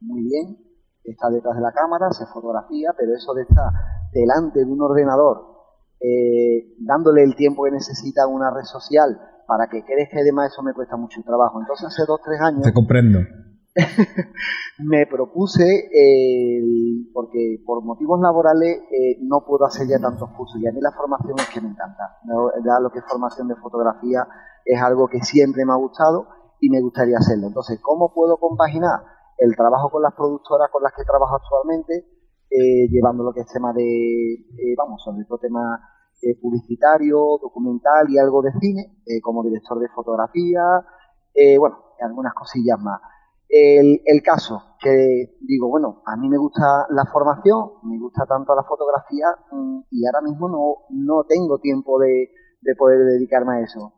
muy bien, está detrás de la cámara, se fotografía, pero eso de estar delante de un ordenador eh, dándole el tiempo que necesita una red social para que crezca y demás, eso me cuesta mucho trabajo. Entonces hace dos, tres años... Te comprendo. me propuse, porque por motivos laborales eh, no puedo hacer ya tantos cursos y a mí la formación es que me encanta. Ya lo que es formación de fotografía es algo que siempre me ha gustado y me gustaría hacerlo. Entonces, ¿cómo puedo compaginar el trabajo con las productoras con las que trabajo actualmente eh, llevando lo que es tema de, eh, vamos, sobre todo tema eh, publicitario, documental y algo de cine, como director de fotografía, bueno, algunas cosillas más. El, el, caso que digo, bueno, a mí me gusta la formación, me gusta tanto la fotografía mm, y ahora mismo no, no tengo tiempo de, de poder dedicarme a eso.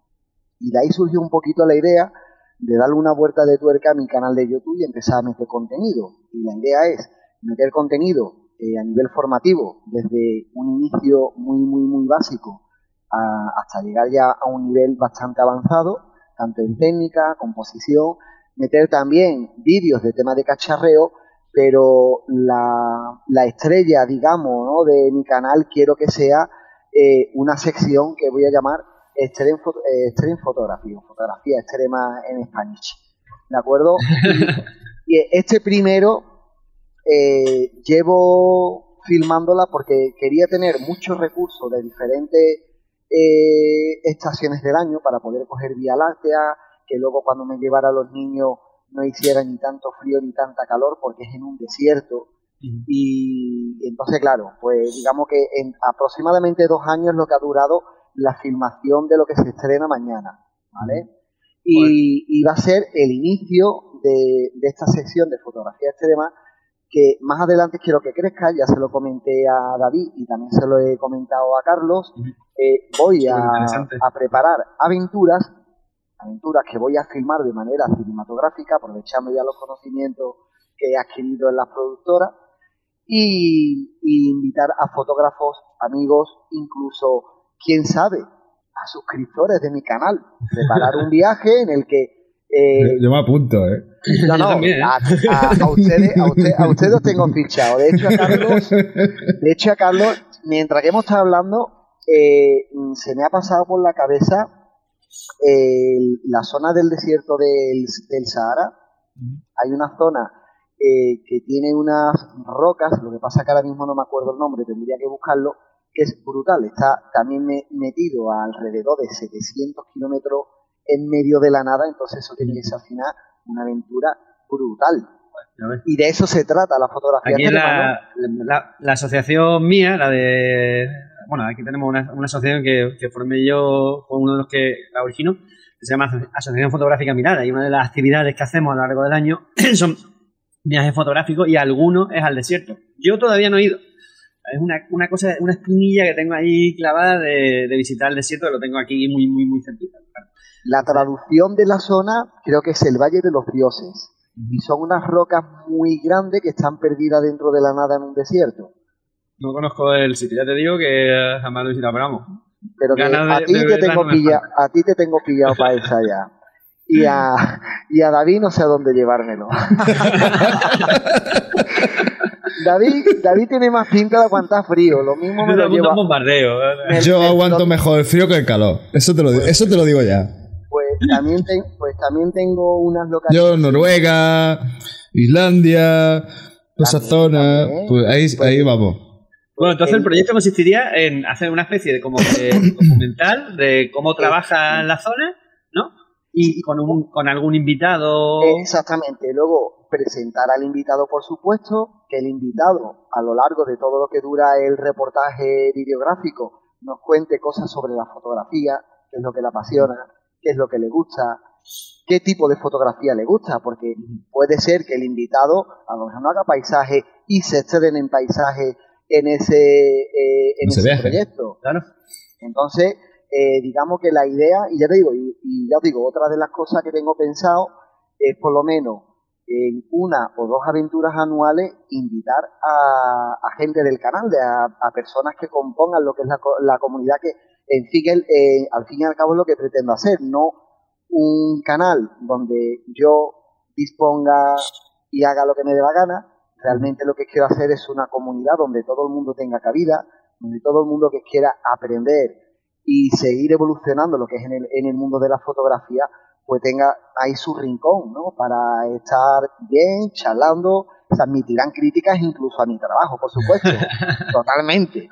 Y de ahí surgió un poquito la idea de darle una vuelta de tuerca a mi canal de YouTube y empezar a meter contenido. Y la idea es meter contenido eh, a nivel formativo, desde un inicio muy, muy, muy básico hasta llegar ya a un nivel bastante avanzado, tanto en técnica, composición, meter también vídeos de tema de cacharreo, pero la, estrella, digamos, ¿no? de mi canal quiero que sea eh, una sección que voy a llamar Extreme, Photography, o fotografía extrema en español. ¿De acuerdo? y este primero eh, llevo filmándola porque quería tener muchos recursos de diferentes eh, estaciones del año para poder coger Vía Láctea, que luego cuando me llevara a los niños no hiciera ni tanto frío ni tanta calor porque es en un desierto. Y entonces, claro, pues digamos que en aproximadamente dos años lo que ha durado la filmación de lo que se estrena mañana, ¿vale? Y, va a ser el inicio de, de esta sección de fotografía extrema que más adelante quiero que crezca, ya se lo comenté a David y también se lo he comentado a Carlos, eh, voy a, preparar aventuras, aventuras que voy a filmar de manera cinematográfica, aprovechando ya los conocimientos que he adquirido en las productoras, y, y invitar a fotógrafos, amigos, incluso, quién sabe, a suscriptores de mi canal, preparar un viaje en el que eh, yo, me apunto, ¿eh? No, no, ¿eh? a, ustedes, a, ustedes os tengo fichado. De hecho, a Carlos, de hecho, a Carlos mientras que hemos estado hablando, eh, se me ha pasado por la cabeza la zona del desierto del, del Sahara. Hay una zona que tiene unas rocas, lo que pasa que ahora mismo no me acuerdo el nombre, tendría que buscarlo, que es brutal. Está también metido a alrededor de 700 kilómetros en medio de la nada, entonces eso tiene que ser al final una aventura brutal. Y de eso se trata la fotografía. Aquí la, la, asociación mía, la de... Bueno, aquí tenemos una, asociación que, que, formé yo con uno de los que la origino, que se llama Asociación Fotográfica Mirada, y una de las actividades que hacemos a lo largo del año son viajes fotográficos y algunos es al desierto. Yo todavía no he ido. Es una, una cosa, una espinilla que tengo ahí clavada de, de visitar el desierto, que lo tengo aquí muy, muy, muy cerquita. La traducción de la zona creo que es el Valle de los Dioses. Y son unas rocas muy grandes que están perdidas dentro de la nada en un desierto. No conozco el sitio, ya te digo que jamás lo he visitado, pero a, ti te tengo pillado, a ti te tengo pillado para esa ya. Y a, y a David no sé a dónde llevármelo. David, David tiene más pinta de aguantar frío. Lo mismo me lo lleva. bombardeo. Yo aguanto mejor el frío que el calor. Eso te lo, eso te lo digo ya. Pues también, pues también tengo unas localidades. Yo, Noruega, Islandia, esa zona. Pues ahí, pues ahí vamos. Bueno, entonces el proyecto consistiría en hacer una especie de como documental de cómo trabaja en la zona, ¿no? Y con, un, con algún invitado. Exactamente. Luego presentar al invitado, por supuesto, que el invitado, a lo largo de todo lo que dura el reportaje videográfico, nos cuente cosas sobre la fotografía, que es lo que le apasiona, qué es lo que le gusta, qué tipo de fotografía le gusta, porque puede ser que el invitado a lo mejor no haga paisaje y se exceden en paisaje en ese, eh, en ese, proyecto. Claro. Entonces, eh, digamos que la idea, y ya te digo, y, ya os digo, otra de las cosas que tengo pensado es por lo menos en una o dos aventuras anuales invitar a, gente del canal, de a, personas que compongan lo que es la, la comunidad que en fin, eh, al fin y al cabo es lo que pretendo hacer, no un canal donde yo disponga y haga lo que me dé la gana. Realmente lo que quiero hacer es una comunidad donde todo el mundo tenga cabida, donde todo el mundo que quiera aprender y seguir evolucionando lo que es en el, en el mundo de la fotografía, pues tenga ahí su rincón, ¿no? Para estar bien, charlando, se admitirán críticas incluso a mi trabajo, por supuesto, totalmente.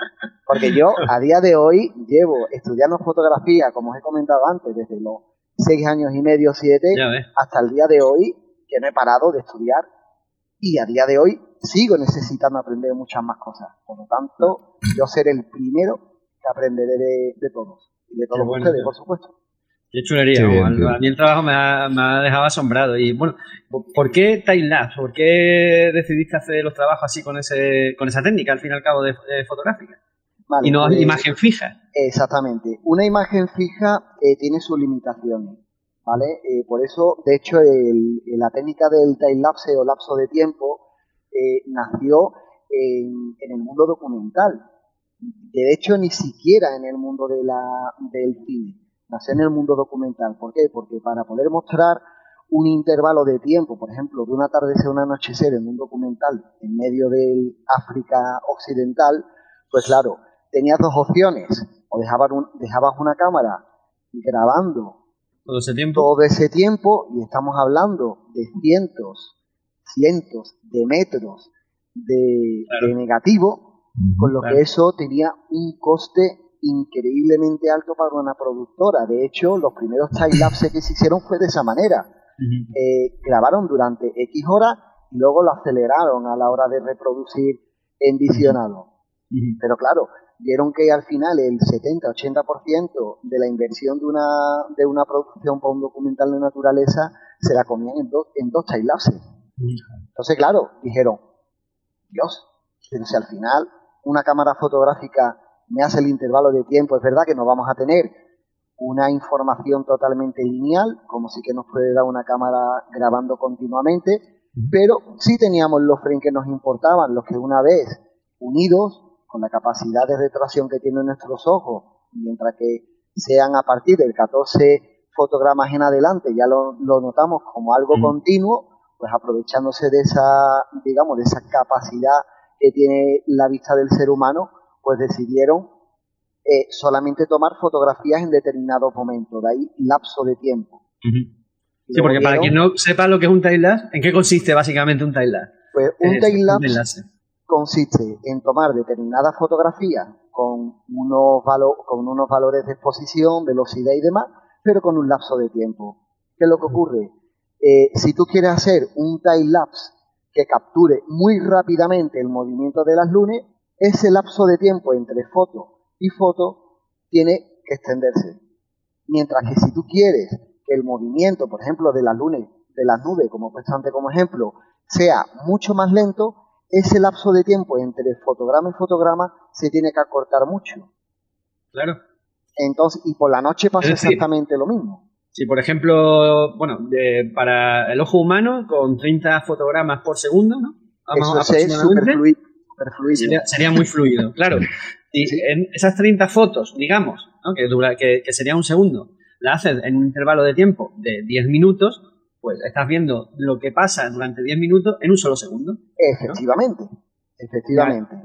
Porque yo a día de hoy llevo estudiando fotografía, como os he comentado antes, desde los seis años y medio, siete, hasta el día de hoy, que no he parado de estudiar y a día de hoy sigo necesitando aprender muchas más cosas. Por lo tanto, yo seré el primero que aprenderé de, todos y de todos ustedes, por supuesto. Qué chulería. a mí el trabajo me ha, dejado asombrado. Y bueno, ¿por qué timelapse? ¿Por qué decidiste hacer los trabajos así con ese con esa técnica, al fin y al cabo, de, fotográfica? y no pues, imagen fija. Exactamente. Una imagen fija eh, tiene sus limitaciones. ¿Vale? Eh, por eso, de hecho, la técnica del timelapse o lapso de tiempo eh, nació en, en, el mundo documental. De hecho, ni siquiera en el mundo de la, del cine nació en el mundo documental. ¿Por qué? Porque para poder mostrar un intervalo de tiempo, por ejemplo, de una tarde a un anochecer en un documental en medio del África Occidental, pues claro, tenías dos opciones. o dejabas, dejabas una cámara grabando todo ese tiempo. Todo ese tiempo, y estamos hablando de cientos, cientos de metros de, negativo, con lo que eso tenía un coste increíblemente alto para una productora. De hecho, los primeros time-lapse que se hicieron fue de esa manera. Eh, grabaron durante X horas y luego lo aceleraron a la hora de reproducir en visionado. Pero claro, vieron que al final el 70-80% de la inversión de una, de una producción para un documental de naturaleza se la comían en, dos en dos Entonces, claro, dijeron, Dios, pero si al final una cámara fotográfica me hace el intervalo de tiempo, es verdad que no vamos a tener una información totalmente lineal, como sí que nos puede dar una cámara grabando continuamente, pero sí teníamos los frames que nos importaban, los que una vez unidos con la capacidad de retracción que tienen nuestros ojos, mientras que sean a partir del 14 fotogramas en adelante, ya lo, notamos como algo mm. continuo, pues aprovechándose de esa, digamos, de esa capacidad que tiene la vista del ser humano, pues decidieron eh, solamente tomar fotografías en determinados momentos, de ahí lapso de tiempo. Sí, porque para quien no sepa lo que es un time ¿en qué consiste básicamente un time Pues un time consiste en tomar determinadas fotografías con unos, con unos valores de exposición, velocidad y demás, pero con un lapso de tiempo. ¿Qué es lo que ocurre? Eh, si tú quieres hacer un time lapse que capture muy rápidamente el movimiento de las lunas, ese lapso de tiempo entre foto y foto tiene que extenderse. Mientras que si tú quieres que el movimiento, por ejemplo, de las lunas, de las nubes, como puesto antes como ejemplo, sea mucho más lento, ese lapso de tiempo entre fotograma y fotograma se tiene que acortar mucho. Claro. Entonces, y por la noche pasa exactamente lo mismo. Si, por ejemplo, bueno, para el ojo humano, con 30 fotogramas por segundo, ¿no? Eso es super fluido. Sería, muy fluido, claro. Y en esas 30 fotos, digamos, que, dura, que, que sería un segundo, la haces en un intervalo de tiempo de 10 minutos, pues estás viendo lo que pasa durante 10 minutos en un solo segundo. Efectivamente, efectivamente.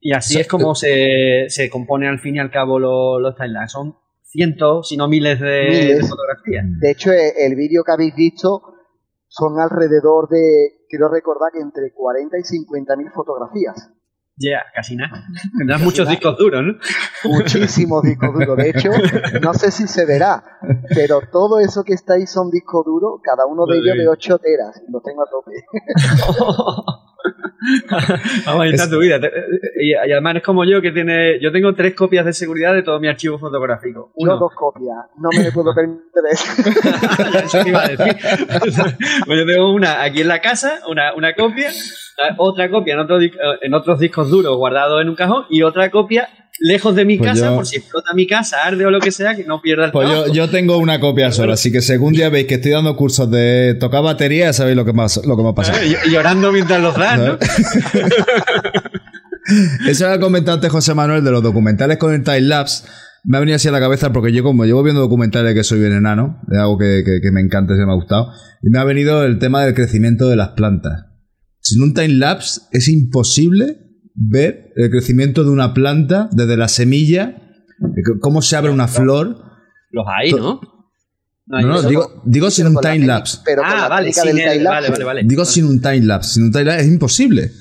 Y así es como se, se, compone al fin y al cabo los, los timelapse. Son cientos, si no miles de, fotografías. De hecho, eh, el vídeo que habéis visto son alrededor de, quiero recordar que entre 40 y 50 mil fotografías. Ya, casi nada. Tendrás muchos discos duros, ¿no? Muchísimos discos duros. De hecho, no sé si se verá, pero todo eso que está ahí son discos duros, cada uno de ellos de 8 teras. Lo tengo a tope. Vamos, ahí está tu vida. Y, además es como yo que tiene. Yo tengo tres copias de seguridad de todo mi archivo fotográfico. Uno. Yo dos copias. No me puedo permitir eso. iba a decir. pues yo tengo una aquí en la casa, una, una copia, otra copia en, otro, en otros discos duros guardados en un cajón y otra copia lejos de mi pues casa, por si explota mi casa, arde o lo que sea, que no pierda el Pues yo, tengo una copia sola, así que según día veis que estoy dando cursos de tocar batería, sabéis lo que, más, lo que me ha pasado. Y llorando mientras los dan, ¿no? Eso ha comentado antes José Manuel de los documentales con el time lapse. Me ha venido así a la cabeza porque yo, como llevo viendo documentales que soy bien enano, de algo que, que me encanta y me ha gustado, y me ha venido el tema del crecimiento de las plantas. Sin un time lapse es imposible ver el crecimiento de una planta desde la semilla, cómo se abre una flor. Los hay, ¿no? No, no, digo, digo sin un time lapse. ah, vale, vale, vale, Digo sin un time lapse. Sin un time lapse es imposible.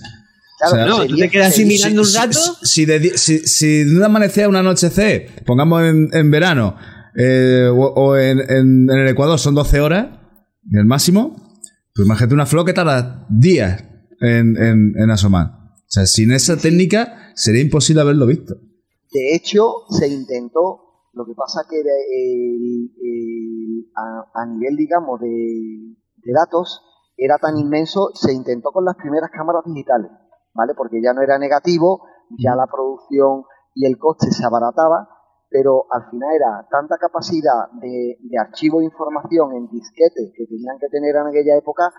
Claro, no, tú te quedas así mirando un rato. Si, de, si, si de un amanecer a un anochecer, pongamos en, en verano, eh, o, en, en, el Ecuador son 12 horas, el máximo, pues imagínate una flor que tarda días en, en asomar. O sea, sin esa técnica sería imposible haberlo visto. De hecho, se intentó, lo que pasa que a, nivel, digamos, de, datos era tan inmenso, se intentó con las primeras cámaras digitales, ¿vale? Porque ya no era negativo, ya la producción y el coste se abarataba, pero al final era tanta capacidad de, de archivo de información en disquetes que tenían que tener en aquella época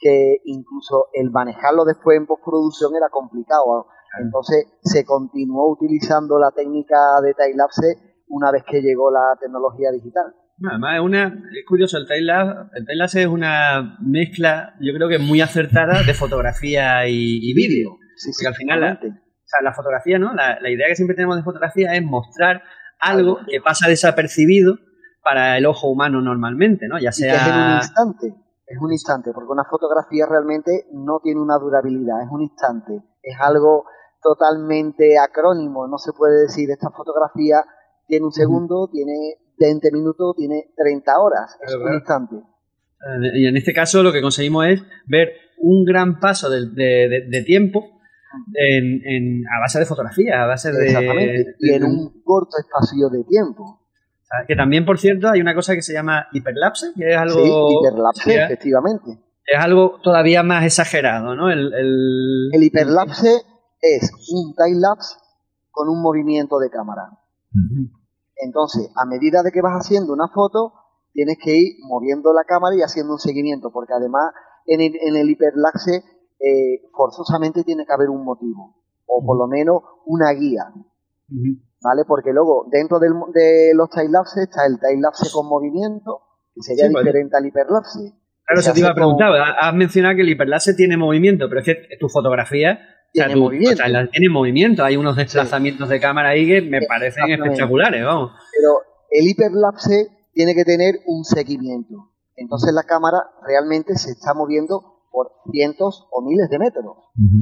que incluso el manejarlo después en postproducción era complicado. Entonces se continuó utilizando la técnica de timelapse una vez que llegó la tecnología digital. Además, es, una, es curioso, el timelapse, el es una mezcla, yo creo que muy acertada de fotografía y, vídeo. Sí, sí, al final, la, o sea, la fotografía, ¿no? La, la, idea que siempre tenemos de fotografía es mostrar algo que pasa desapercibido para el ojo humano normalmente, ¿no? Ya sea... es en un instante, es un instante, porque una fotografía realmente no tiene una durabilidad, es un instante, es algo totalmente acrónimo, no se puede decir esta fotografía tiene un segundo, tiene 20 minutos, tiene 30 horas, es un instante. Eh, y en este caso lo que conseguimos es ver un gran paso de, tiempo en, a base de fotografía, a base de... Exactamente, y en un corto espacio de tiempo. Que también, por cierto, hay una cosa que se llama hiperlapse, que es algo... Sí, hiperlapse, efectivamente. Es algo todavía más exagerado, ¿no? El, el hiperlapse es un time lapse con un movimiento de cámara. Entonces, a medida de que vas haciendo una foto, tienes que ir moviendo la cámara y haciendo un seguimiento, porque además en el, en el hiperlaxe eh, forzosamente tiene que haber un motivo, o por lo menos una guía. ¿Vale? Porque luego, dentro del, de los timelapses está el timelapse con movimiento, que sería pues. diferente al hiperlapse. Claro, se te iba a preguntar, has mencionado que el hiperlapse tiene movimiento, pero es que tu fotografía tiene movimiento. tiene movimiento, hay unos desplazamientos de cámara ahí que me parecen espectaculares, vamos. Pero el hiperlapse tiene que tener un seguimiento. Entonces la cámara realmente se está moviendo por cientos o miles de metros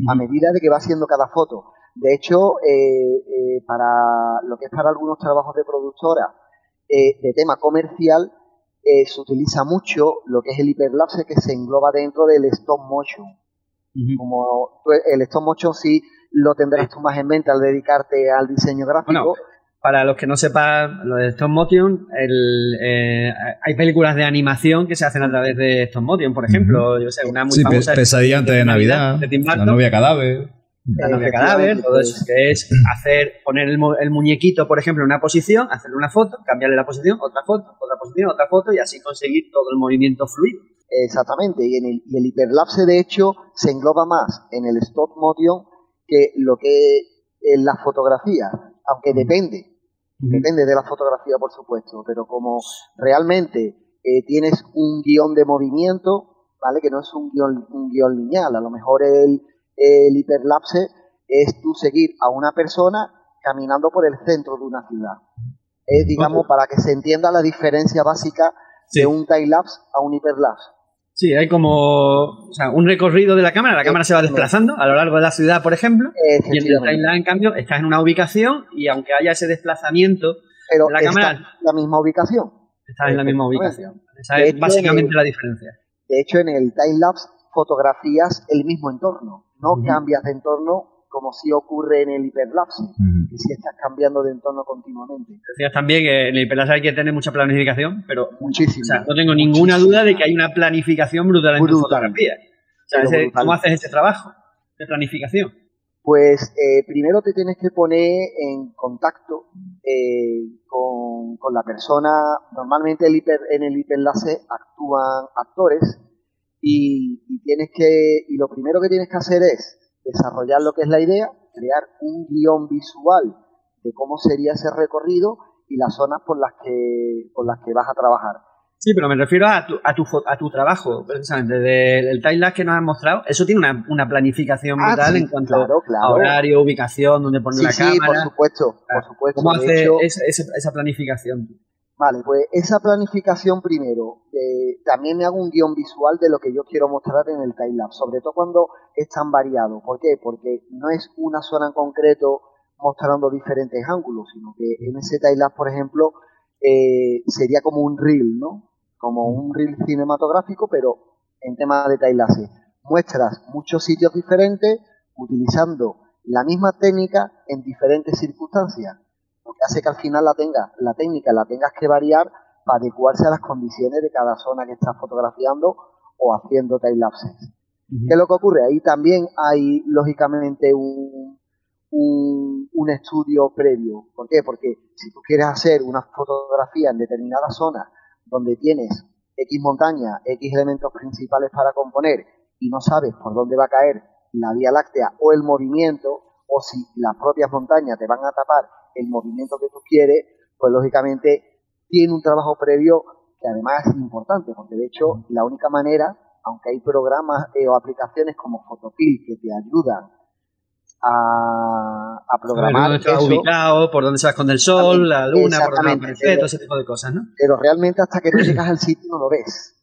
a medida de que va haciendo cada foto. De hecho, eh, eh, para lo que es para algunos trabajos de productora eh, de tema comercial, se utiliza mucho lo que es el hiperlapse que se engloba dentro del stop motion. Como el stop motion sí lo tendrás tú más en mente al dedicarte al diseño gráfico. para los que no sepan lo de stop motion, eh, hay películas de animación que se hacen a través de stop motion, por ejemplo. Yo sé, una muy famosa. Pesadilla antes de Navidad. la novia cadáver. La novia cadáver, todo eso, que es hacer, poner el, el, muñequito, por ejemplo, en una posición, hacerle una foto, cambiarle la posición, otra foto, otra posición, otra foto, y así conseguir todo el movimiento fluido. Exactamente, y, en el, y el hiperlapse de hecho se engloba más en el stop motion que lo que en la fotografía, aunque depende, depende de la fotografía por supuesto, pero como realmente eh, tienes un guion de movimiento, ¿vale? Que no es un guion, un guion lineal, a lo mejor el, el hiperlapse es tú seguir a una persona caminando por el centro de una ciudad. Es, digamos, para que se entienda la diferencia básica de un time lapse a un hiperlapse. Sí, hay como un recorrido de la cámara, la cámara se va desplazando a lo largo de la ciudad, por ejemplo, y en el timeline, en cambio, estás en una ubicación y aunque haya ese desplazamiento Pero la cámara... en la misma ubicación. Estás en la misma ubicación. Esa es básicamente la diferencia. De hecho, en el timelapse fotografías el mismo entorno, no cambias de entorno como si ocurre en el hiperlapse, que si estás cambiando de entorno continuamente. Decías también que en el hiperlapse hay que tener mucha planificación, pero Muchísimo. no tengo ninguna duda de que hay una planificación brutal en tu fotografía. ¿Cómo haces ese trabajo de planificación? Pues eh, primero te tienes que poner en contacto eh, con, la persona. Normalmente el hiper, en el hiperlapse actúan actores y, y, tienes que y lo primero que tienes que hacer es desarrollar lo que es la idea, crear un guion visual de cómo sería ese recorrido y las zonas por las que, por las que vas a trabajar. Sí, pero me refiero a tu, a tu, a tu trabajo, precisamente, del timelapse que nos has mostrado. Eso tiene una, una planificación ah, brutal en cuanto a horario, ubicación, donde poner la cámara. Sí, por supuesto, por supuesto. ¿Cómo hace esa, esa, planificación? Vale, pues esa planificación primero, eh, también me hago un guion visual de lo que yo quiero mostrar en el timelapse, sobre todo cuando es tan variado. ¿Por qué? Porque no es una zona en concreto mostrando diferentes ángulos, sino que en ese timelapse, por ejemplo, eh, sería como un reel, ¿no? Como un reel cinematográfico, pero en tema de timelapse. Muestras muchos sitios diferentes utilizando la misma técnica en diferentes circunstancias lo que hace que al final la tenga, la técnica la tengas que variar para adecuarse a las condiciones de cada zona que estás fotografiando o haciendo timelapses. ¿Qué es lo que ocurre? Ahí también hay, lógicamente, un, un, estudio previo. ¿Por qué? Porque si tú quieres hacer una fotografía en determinada zona donde tienes X montaña, X elementos principales para componer y no sabes por dónde va a caer la Vía Láctea o el movimiento, o si las propias montañas te van a tapar el movimiento que tú quieres, pues lógicamente tiene un trabajo previo que además es importante, porque de hecho la única manera, aunque hay programas eh, o aplicaciones como Photopil que te ayudan a, a programar dónde está eso, ubicado, por dónde se va a esconder el sol, la luna, por dónde aparece, todo ese tipo de cosas, ¿no? pero realmente hasta que no llegas al sitio no lo ves.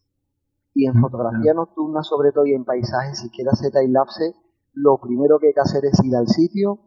Y en fotografía nocturna, sobre todo, y en paisajes, si quieres hacer time-lapse, lo primero que hay que hacer es ir al sitio,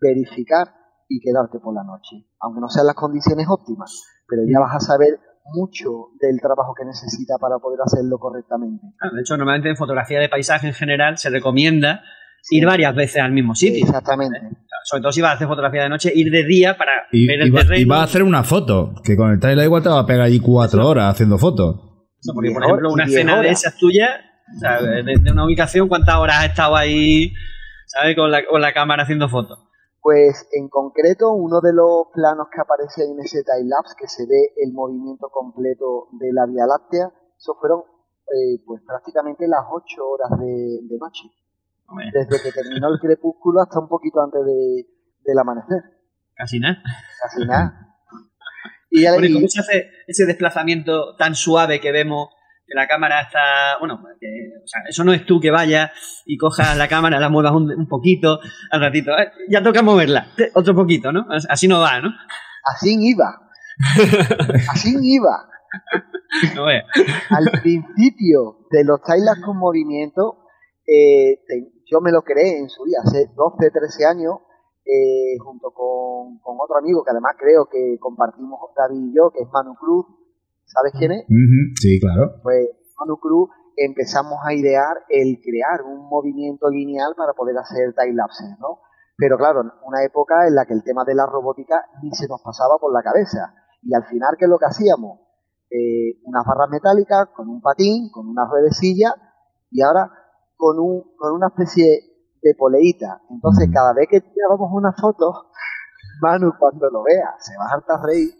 verificar y quedarte por la noche. Aunque no sean las condiciones óptimas, pero ya vas a saber mucho del trabajo que necesita para poder hacerlo correctamente. Ah, De hecho, normalmente en fotografía de paisaje en general se recomienda ir varias veces al mismo sitio. Exactamente. Sobre todo si vas a hacer fotografía de noche, ir de día para Y, ver el y va, terreno. y va a hacer una foto, que con el trailer igual te va a pegar allí cuatro horas haciendo fotos. O sea, porque, por ejemplo, una escena de esas tuyas, o sea, de, de una ubicación, ¿cuántas horas has estado ahí, ¿sabes? Con la, con la cámara haciendo fotos. Pues en concreto, uno de los planos que aparece en ese time-lapse, que se ve el movimiento completo de la Vía Láctea, eso fueron eh, pues prácticamente las ocho horas de, de noche. Hombre, Desde que terminó el crepúsculo hasta un poquito antes de, del amanecer. Casi nada. Casi nada. Y ya le Bueno, ¿y y- cómo se hace ese desplazamiento tan suave que vemos que la cámara está. Bueno, que, o sea, eso no es tú que vayas y cojas la cámara, la muevas un, un poquito al ratito. "Eh, ya toca moverla. Otro poquito, ¿no? Así no va, ¿no? así iba. Así iba. No. Al principio de los time-lapse con movimiento, eh, te- yo me lo creé en su día, hace 12, 13 años, eh, junto con, con otro amigo que además creo que compartimos David y yo, que es Manu Cruz. ¿Sabes quién es? Sí, claro. Pues Manu Cruz empezamos a idear el crear un movimiento lineal para poder hacer time-lapses, ¿no? Pero claro, una época en la que el tema de la robótica ni se nos pasaba por la cabeza. Y al final, ¿qué es lo que hacíamos? Eh, unas barras metálicas con un patín, con una ruedecilla y ahora con, un, con una especie de poleíta. Entonces, cada vez que tirábamos una foto, Manu, cuando lo vea, se va a hartar reír.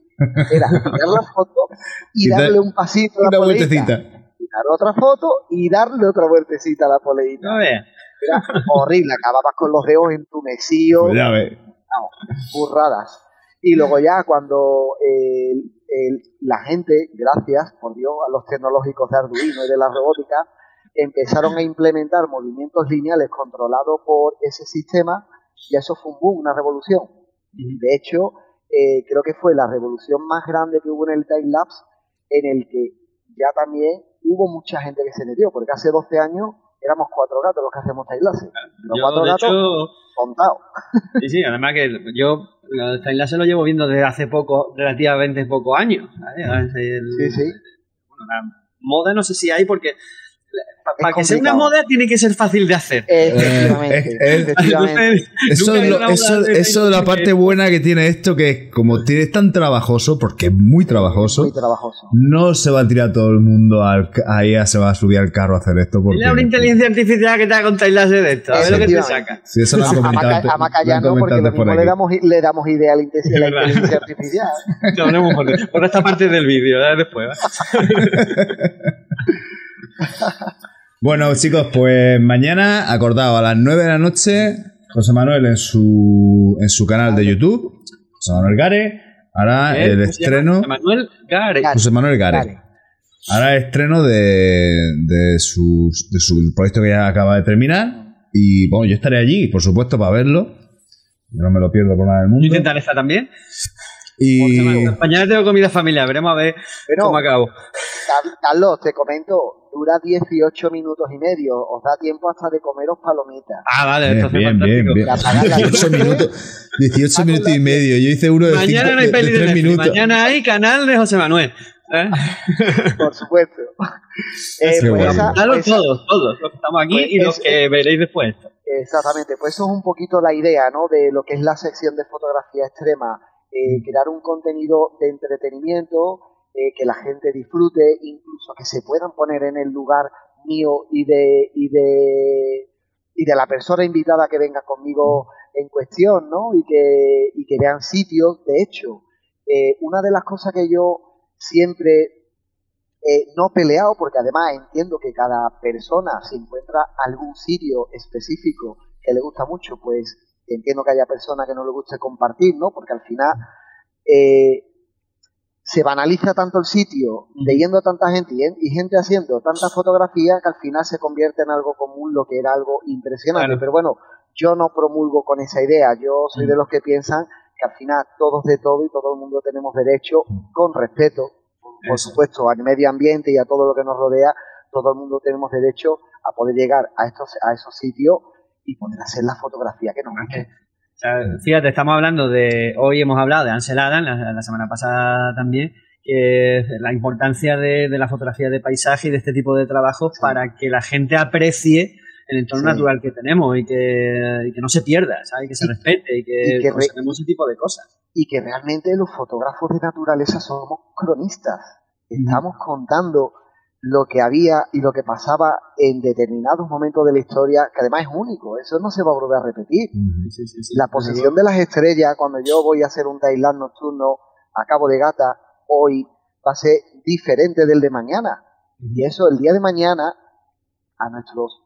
Era tirar la foto y Y dar darle un pasito a la Una vueltecita. dar otra foto y darle otra vueltecita a la poleíta. No ve. Era horrible, acababas con los dedos entumecidos, ya ves. burradas. Y luego ya cuando eh, el- la gente, gracias por Dios a los tecnológicos de Arduino y de la robótica, empezaron a implementar movimientos lineales controlados por ese sistema y eso fue un boom, una revolución. De hecho, eh, creo que fue la revolución más grande que hubo en el time lapse en el que ya también hubo mucha gente que se metió, porque hace 12 años éramos cuatro gatos los que hacemos time lapse. Los Yo, cuatro de gatos hecho, contados. sí, sí, además que yo el timelapse lo llevo viendo desde hace poco, relativamente pocos años. ¿sabes? El- Sí, sí. bueno, la moda no sé si hay porque para que sea una moda tiene que ser fácil de hacer. Efectivamente, Eh, eh, efectivamente. Eso es, lo- eso, eso es la parte buena que tiene esto, que es como tiene es tan trabajoso, porque es muy trabajoso, Muy trabajoso. no se va a tirar todo el mundo al, ahí se va a subir al carro a hacer esto. Porque, a una inteligencia artificial que te haga un timelapse de esto, a ver lo que te saca. Sí, eso lo han A, a, comentado, Maca- a Maca lo ya han no, porque lo mismo le damos, le damos idea a la, Es inteligencia artificial. Hablamos por, por esta parte del vídeo, ¿eh? después. Bueno, chicos, pues mañana, acordado, a las 9 de la noche, José Manuel en su, en su canal de YouTube, José Manuel Gare, hará ¿Eh? el estreno. Manuel Gare. José Manuel Gare. Hará el estreno de, de, su, de su proyecto que ya acaba de terminar. Y bueno, yo estaré allí, por supuesto, para verlo. Yo no me lo pierdo por nada del Yo mundo. intentaré estar también. Y Mañana tengo comida familiar, veremos a ver Pero, cómo acabo. Car- Carlos, te comento, dura 18 minutos y medio. Os da tiempo hasta de comeros palomitas. Ah, vale, Bien, entonces bien, bien, fantástico. bien. Y apagar la 18 luz. minutos, 18 minutos y medio. Yo hice uno de, Mañana cinco- no hay peli de de 3 Netflix, minutos. Mañana hay canal de José Manuel. ¿eh? Por supuesto. Eh, pues bueno. esa- Claro, pues- todos, todos los que estamos aquí Pues y los es- que veréis después. Exactamente, pues eso es un poquito la idea, ¿no? De lo que es la sección de fotografía extrema, eh, crear un contenido de entretenimiento, eh, que la gente disfrute, incluso que se puedan poner en el lugar mío y de y de y de la persona invitada que venga conmigo en cuestión, ¿no? Y que y que vean sitios. De hecho, eh, una de las cosas que yo siempre eh, no peleado, porque además entiendo que cada persona se encuentra algún sitio específico que le gusta mucho, pues entiendo que haya personas que no le guste compartir, ¿no? Porque al final eh, se banaliza tanto el sitio, leyendo tanta gente y, gente haciendo tantas fotografías que al final se convierte en algo común, lo que era algo impresionante. Claro. Pero bueno, Yo no promulgo con esa idea, yo soy de los que piensan que al final todos de todo y todo el mundo tenemos derecho, con respeto, por supuesto, al medio ambiente y a todo lo que nos rodea, todo el mundo tenemos derecho a poder llegar a estos a esos sitios y poder hacer la fotografía que nos guste. fíjate, estamos hablando de, hoy hemos hablado de Ansel Adam, la, semana pasada también, que la importancia de, la fotografía de paisaje y de este tipo de trabajos para que la gente aprecie el entorno natural que tenemos y que, no se pierda, ¿sabes? que se respete y que, y ese tipo de cosas. Y que realmente los fotógrafos de naturaleza somos cronistas. Estamos contando lo que había y lo que pasaba en determinados momentos de la historia, que además es único, eso no se va a volver a repetir. la posición de las estrellas, cuando yo voy a hacer un Tailand nocturno a Cabo de Gata, hoy va a ser diferente del de mañana. Y eso el día de mañana, a nuestros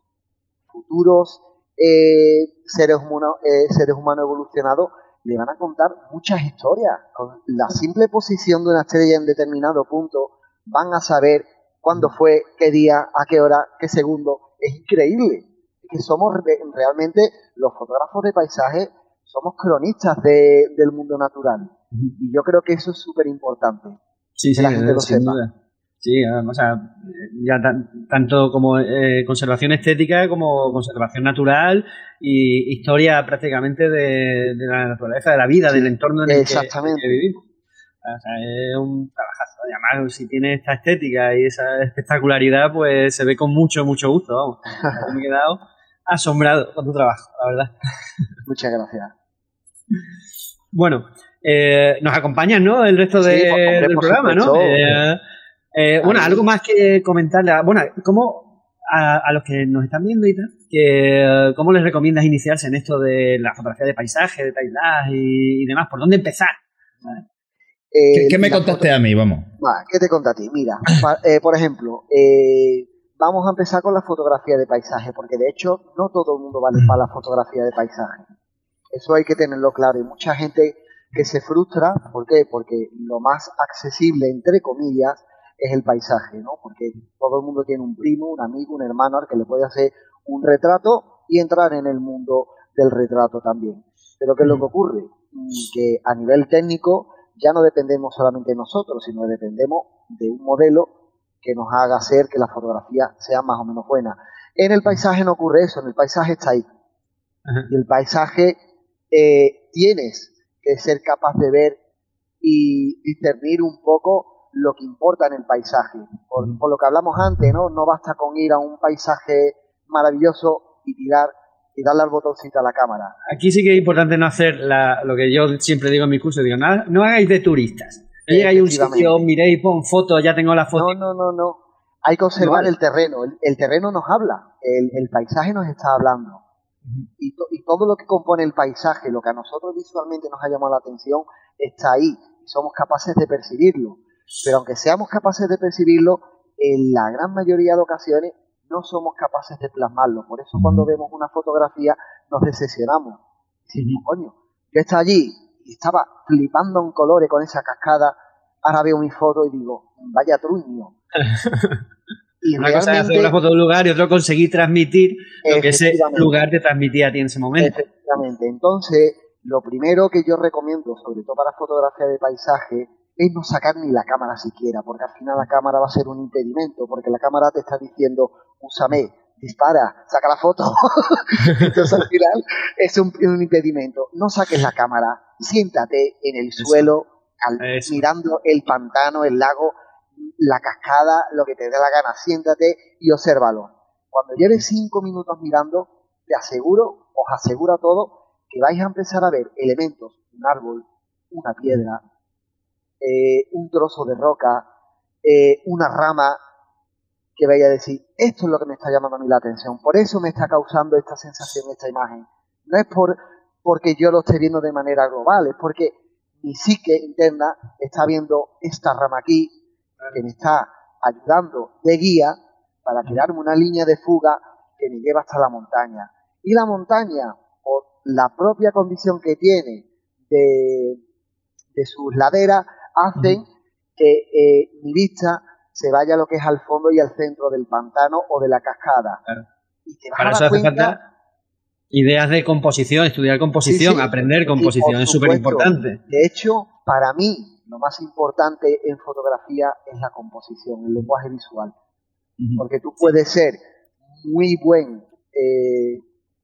futuros eh, seres, humanos, eh, seres humanos evolucionados, le van a contar muchas historias. Con la simple posición de una estrella en determinado punto, van a saber cuándo fue, qué día, a qué hora, qué segundo. Es increíble. Es que somos realmente los fotógrafos de paisaje, somos cronistas del mundo natural. Y yo creo que eso es súper importante. Sí, sí, la gente lo sepa. Sí, o sea, ya tanto como eh, conservación estética como conservación natural y historia prácticamente de, la naturaleza, de la vida, del entorno en el que, vivimos. O sea, es un trabajazo. Además, si tiene esta estética y esa espectacularidad, pues se ve con mucho, mucho gusto. Vamos. Me he quedado asombrado con tu trabajo, la verdad. Muchas gracias. Bueno, eh, nos acompañan, ¿no? El resto del programa, ¿no? Eh, eh, bueno, algo más que comentarle. Bueno, ¿cómo a, los que nos están viendo y tal, que, ¿cómo les recomiendas iniciarse en esto de la fotografía de paisaje, de paisaje y, demás? ¿Por dónde empezar? ¿Qué, me contaste a mí? Vamos. ¿Qué te conté a ti? Mira, eh, por ejemplo, eh, vamos a empezar con la fotografía de paisaje, porque de hecho no todo el mundo vale para la fotografía de paisaje. Eso hay que tenerlo claro. Y mucha gente que se frustra, ¿por qué? Porque lo más accesible, entre comillas, es el paisaje, ¿no? Porque todo el mundo tiene un primo, un amigo, un hermano al que le puede hacer un retrato y entrar en el mundo del retrato también. Pero ¿qué es lo que ocurre? Mm, que a nivel técnico ya no dependemos solamente de nosotros, sino dependemos de un modelo que nos haga hacer que la fotografía sea más o menos buena. En el paisaje no ocurre eso, en el paisaje está ahí. Y el paisaje eh, tienes que ser capaz de ver y discernir un poco lo que importa en el paisaje. Por, por, lo que hablamos antes, ¿no? No basta con ir a un paisaje maravilloso y tirar y darle al botoncito a la cámara. Aquí sí que es importante no hacer lo que yo siempre digo en mi curso, digo, nada, no hagáis de turistas. No llegáis a un sitio, miréis, pon foto, ya tengo la foto. No, no, no, no. Hay que observar el terreno. El, terreno nos habla, el, paisaje nos está hablando. y, y, todo lo que compone el paisaje, lo que a nosotros visualmente nos ha llamado la atención, está ahí. Y somos capaces de percibirlo. Pero aunque seamos capaces de percibirlo, en la gran mayoría de ocasiones no somos capaces de plasmarlo. Por eso cuando vemos una fotografía nos decepcionamos. coño, yo estaba allí y estaba flipando en colores con esa cascada, ahora veo mi foto y digo, vaya truño. y una cosa es hacer una foto de un lugar y otro conseguir transmitir lo que ese lugar te transmitía a ti en ese momento. Efectivamente. Entonces, lo primero que yo recomiendo, sobre todo para fotografía de paisaje, es no sacar ni la cámara siquiera, porque al final la cámara va a ser un impedimento, porque la cámara te está diciendo, úsame, dispara, saca la foto. Entonces al final es un, impedimento. No saques la cámara, siéntate en el suelo, mirando el pantano, el lago, la cascada, lo que te dé la gana, siéntate y obsérvalo. Cuando lleves cinco minutos mirando, te aseguro, os aseguro a todos, que vais a empezar a ver elementos, un árbol, una piedra, eh, un trozo de roca, eh, una rama, que vaya a decir, esto es lo que me está llamando a mí la atención, por eso me está causando esta sensación, esta imagen. No es por porque yo lo esté viendo de manera global, es porque mi psique interna está viendo esta rama aquí, que me está ayudando de guía para crearme una línea de fuga que me lleva hasta la montaña. Y la montaña, por la propia condición que tiene de, de sus laderas, hacen que eh, mi vista se vaya a lo que es al fondo y al centro del pantano o de la cascada. Y te vas a dar cuenta... Ideas de composición, estudiar composición, aprender composición, es súper importante. De hecho, para mí, lo más importante en fotografía es la composición, el lenguaje visual. Porque tú puedes ser muy buen eh,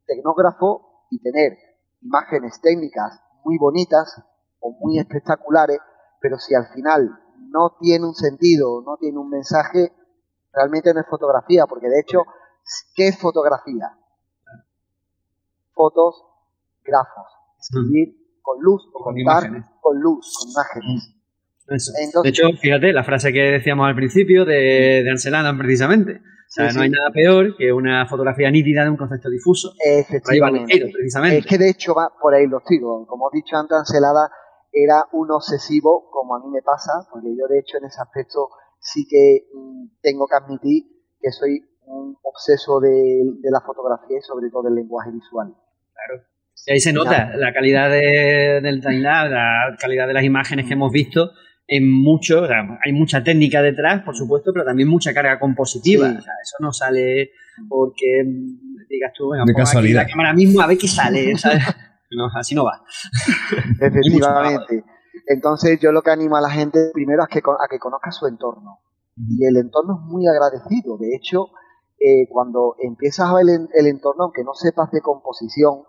tecnógrafo y tener imágenes técnicas muy bonitas o muy espectaculares, pero si al final no tiene un sentido, no tiene un mensaje, realmente no es fotografía, porque de hecho, ¿qué es fotografía? Fotos, grafos, escribir con luz o contar con luz, con imágenes. de hecho, fíjate, la frase que decíamos al principio de, de Ansel Adam, precisamente. O sea, no hay nada peor que una fotografía nítida de un concepto difuso. Efectivamente. precisamente. Es que de hecho va por ahí los tiros. Como he dicho antes, Anselada era un obsesivo, como a mí me pasa, porque yo de hecho en ese aspecto sí que mm, tengo que admitir que soy un obseso de, la fotografía y sobre todo del lenguaje visual. Claro. Y ahí se nota la calidad del timeline, la calidad de las imágenes que hemos visto en mucho, hay mucha técnica detrás, por supuesto, pero también mucha carga compositiva. eso no sale porque digas tú, venga, de casualidad. la cámara mismo a ver qué sale, no, así no va. Efectivamente. Entonces yo lo que animo a la gente primero es que, a que conozca su entorno. Y el entorno es muy agradecido. De hecho, eh, cuando empiezas a ver el, entorno, aunque no sepas de composición,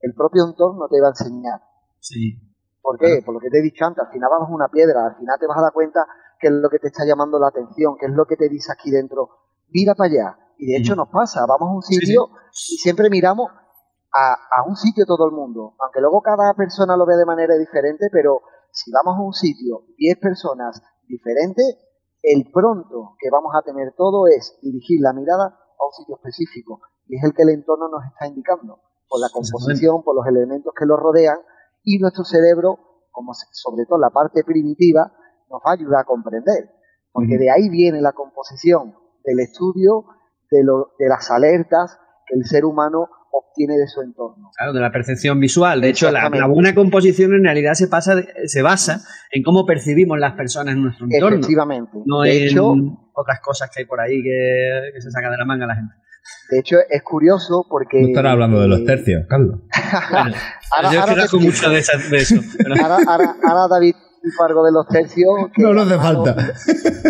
el propio entorno te va a enseñar. Sí. ¿Por qué? Por lo que te he dicho antes, al final vas a una piedra, al final te vas a dar cuenta qué es lo que te está llamando la atención, qué es lo que te dice aquí dentro. Mira para allá. Y de hecho nos pasa, vamos a un sitio y siempre miramos a, un sitio todo el mundo, aunque luego cada persona lo ve de manera diferente, pero si vamos a un sitio, 10 personas diferentes, el pronto que vamos a tener todo es dirigir la mirada a un sitio específico, y es el que el entorno nos está indicando, por la composición, por los elementos que lo rodean, y nuestro cerebro, como sobre todo la parte primitiva, nos va a ayudar a comprender. Porque de ahí viene la composición del estudio de, lo, de las alertas que el ser humano obtiene de su entorno. Claro, de la percepción visual. De hecho, la, buena composición en realidad se, pasa, se basa en cómo percibimos las personas en nuestro entorno. Efectivamente. No de hecho, otras cosas que hay por ahí que, que se saca de la manga la gente. De hecho, es curioso porque. No estará hablando de los tercios, Carlos. ahora, yo ahora mucho de, eso. ahora, David dijo algo de los tercios. no, no hace falta.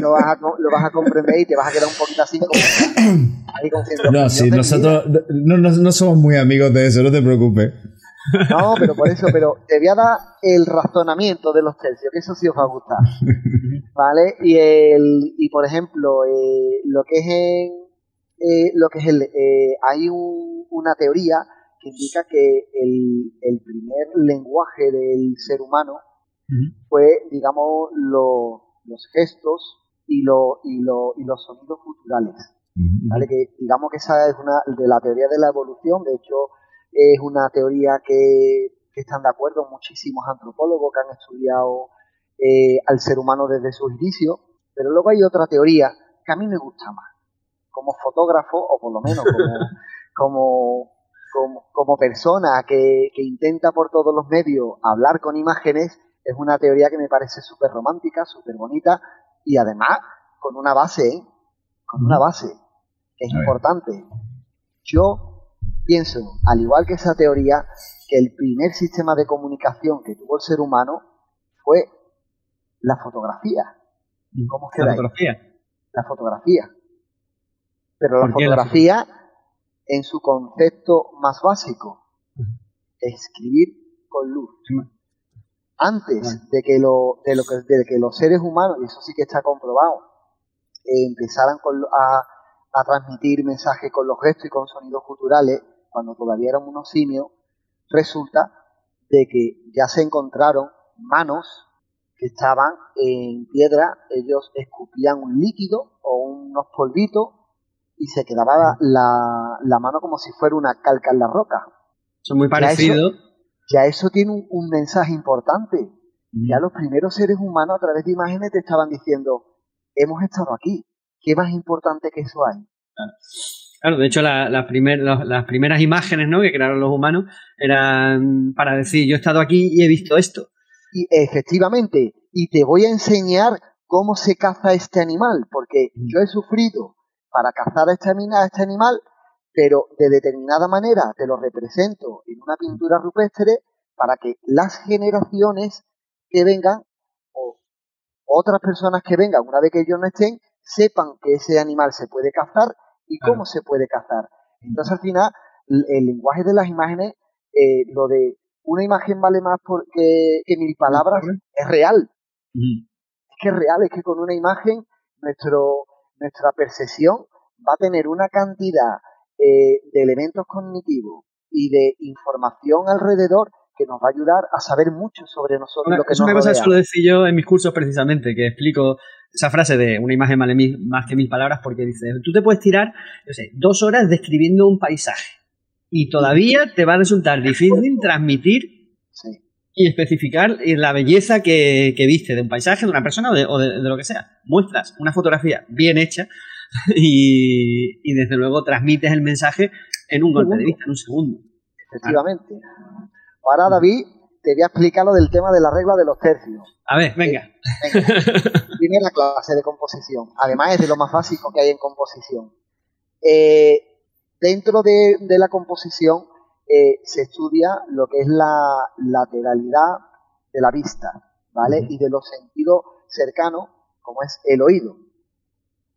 Lo vas, a, lo vas, a, comprender y te vas a quedar un poquito así como. Ahí no, sí, nosotros no, no, no, somos muy amigos de eso, no te preocupes. No, pero por eso, pero te voy a dar el razonamiento de los tercios, que eso sí os va a gustar. ¿Vale? Y, el, y por ejemplo, eh, lo que es en eh, lo que es el, eh, hay una teoría que indica que el, primer lenguaje del ser humano fue, digamos, los gestos y, lo, y, lo, y los sonidos culturales. ¿vale? Que digamos que esa es una de la teoría de la evolución, de hecho es una teoría que, están de acuerdo muchísimos antropólogos que han estudiado eh, al ser humano desde sus inicios, pero luego hay otra teoría que a mí me gusta más, como fotógrafo, o por lo menos como, como, persona que, intenta por todos los medios hablar con imágenes, es una teoría que me parece súper romántica, súper bonita y además con una base, ¿eh? con una base que es importante. Yo pienso, al igual que esa teoría, que el primer sistema de comunicación que tuvo el ser humano fue la fotografía. ¿Cómo queda? La fotografía. La fotografía. Pero la fotografía, en su concepto más básico, escribir con luz. Antes de que, lo, de, lo que, de que los seres humanos, y eso sí que está comprobado, eh, empezaran a, a transmitir mensajes con los gestos y con sonidos culturales, cuando todavía eran unos simios, resulta de que ya se encontraron manos que estaban en piedra, ellos escupían un líquido o unos polvitos y se quedaba la, la, mano como si fuera una calca en la roca. Son muy parecidos. Ya, eso tiene un, mensaje importante. Ya los primeros seres humanos a través de imágenes te estaban diciendo, hemos estado aquí. ¿Qué más importante que eso hay? Claro. de hecho la, las primeras imágenes ¿no? que crearon los humanos eran para decir, yo he estado aquí y he visto esto. Y efectivamente, y te voy a enseñar cómo se caza este animal, porque yo he sufrido para cazar a este, este animal, pero de determinada manera te lo represento en una pintura rupestre para que las generaciones que vengan o otras personas que vengan una vez que ellos no estén sepan que ese animal se puede cazar y cómo se puede cazar. Entonces al final el lenguaje de las imágenes, eh, lo de una imagen vale más porque, que mil palabras, es real. Es que es real, es que con una imagen nuestro, nuestra percepción va a tener una cantidad eh, de elementos cognitivos y de información alrededor que nos va a ayudar a saber mucho sobre nosotros. lo que es una cosa que suelo decir yo en mis cursos precisamente, que explico esa frase de una imagen vale más que mil palabras porque dice, tú te puedes tirar, sé, dos horas describiendo un paisaje y todavía te va a resultar difícil transmitir y especificar la belleza que, viste de un paisaje, de una persona o de, lo que sea. Muestras una fotografía bien hecha y, desde luego transmites el mensaje en un golpe de vista, en un segundo. Efectivamente. Ahora, David, te voy a explicar lo del tema de la regla de los tercios. A ver, venga. Primera clase de composición. Además, es de lo más básico que hay en composición. Eh, dentro de, la composición eh, se estudia lo que es la lateralidad de la vista, ¿vale? Y de los sentidos cercanos, como es el oído.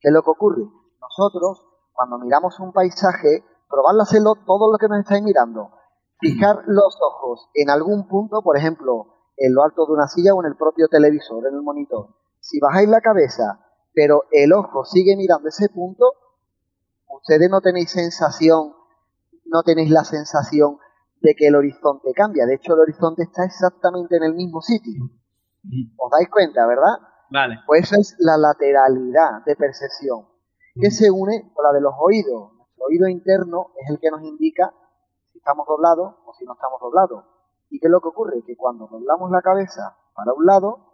¿Qué es lo que ocurre? Nosotros, cuando miramos un paisaje, probadlo hacerlo todo lo que nos estáis mirando. Fijar los ojos en algún punto, por ejemplo, en lo alto de una silla o en el propio televisor, en el monitor. Si bajáis la cabeza, pero el ojo sigue mirando ese punto, ustedes no tenéis sensación, no tenéis la sensación de que el horizonte cambia. De hecho, el horizonte está exactamente en el mismo sitio. ¿Os dais cuenta, verdad? Vale. Pues eso es la lateralidad de percepción, que se une con la de los oídos. Nuestro oído interno es el que nos indica si estamos doblados o si no estamos doblados. ¿Y qué es lo que ocurre? Que cuando doblamos la cabeza para un lado,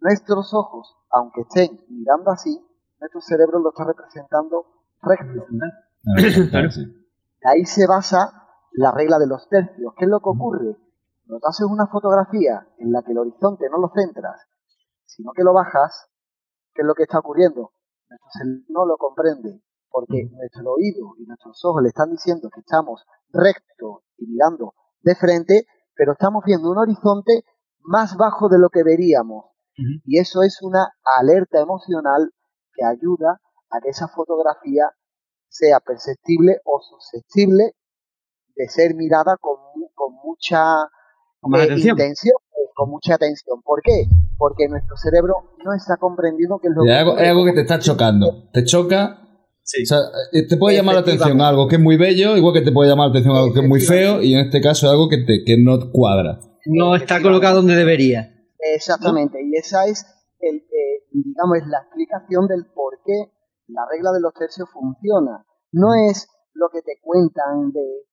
nuestros ojos, aunque estén mirando así, nuestro cerebro lo está representando recto. Ahí se basa la regla de los tercios. ¿Qué es lo que ocurre? Cuando haces una fotografía en la que el horizonte no lo centras, sino que lo bajas, ¿qué es lo que está ocurriendo? Nuestro cerebro no lo comprende, porque nuestro oído y nuestros ojos le están diciendo que estamos rectos y mirando de frente, pero estamos viendo un horizonte más bajo de lo que veríamos. Y eso es una alerta emocional que ayuda a que esa fotografía sea perceptible o susceptible de ser mirada con, con mucha eh, intención, eh, con mucha atención. ¿Por qué? Porque nuestro cerebro no está comprendiendo que es lo que... Algo, es algo que te está chocando. Te choca eh, te puede llamar la atención algo que es muy bello, igual que te puede llamar la atención algo que es muy feo, y en este caso algo que, te, que no cuadra. No está colocado donde debería. Exactamente, y esa es, el, digamos, es la explicación del por qué la regla de los tercios funciona. No es lo que te cuentan de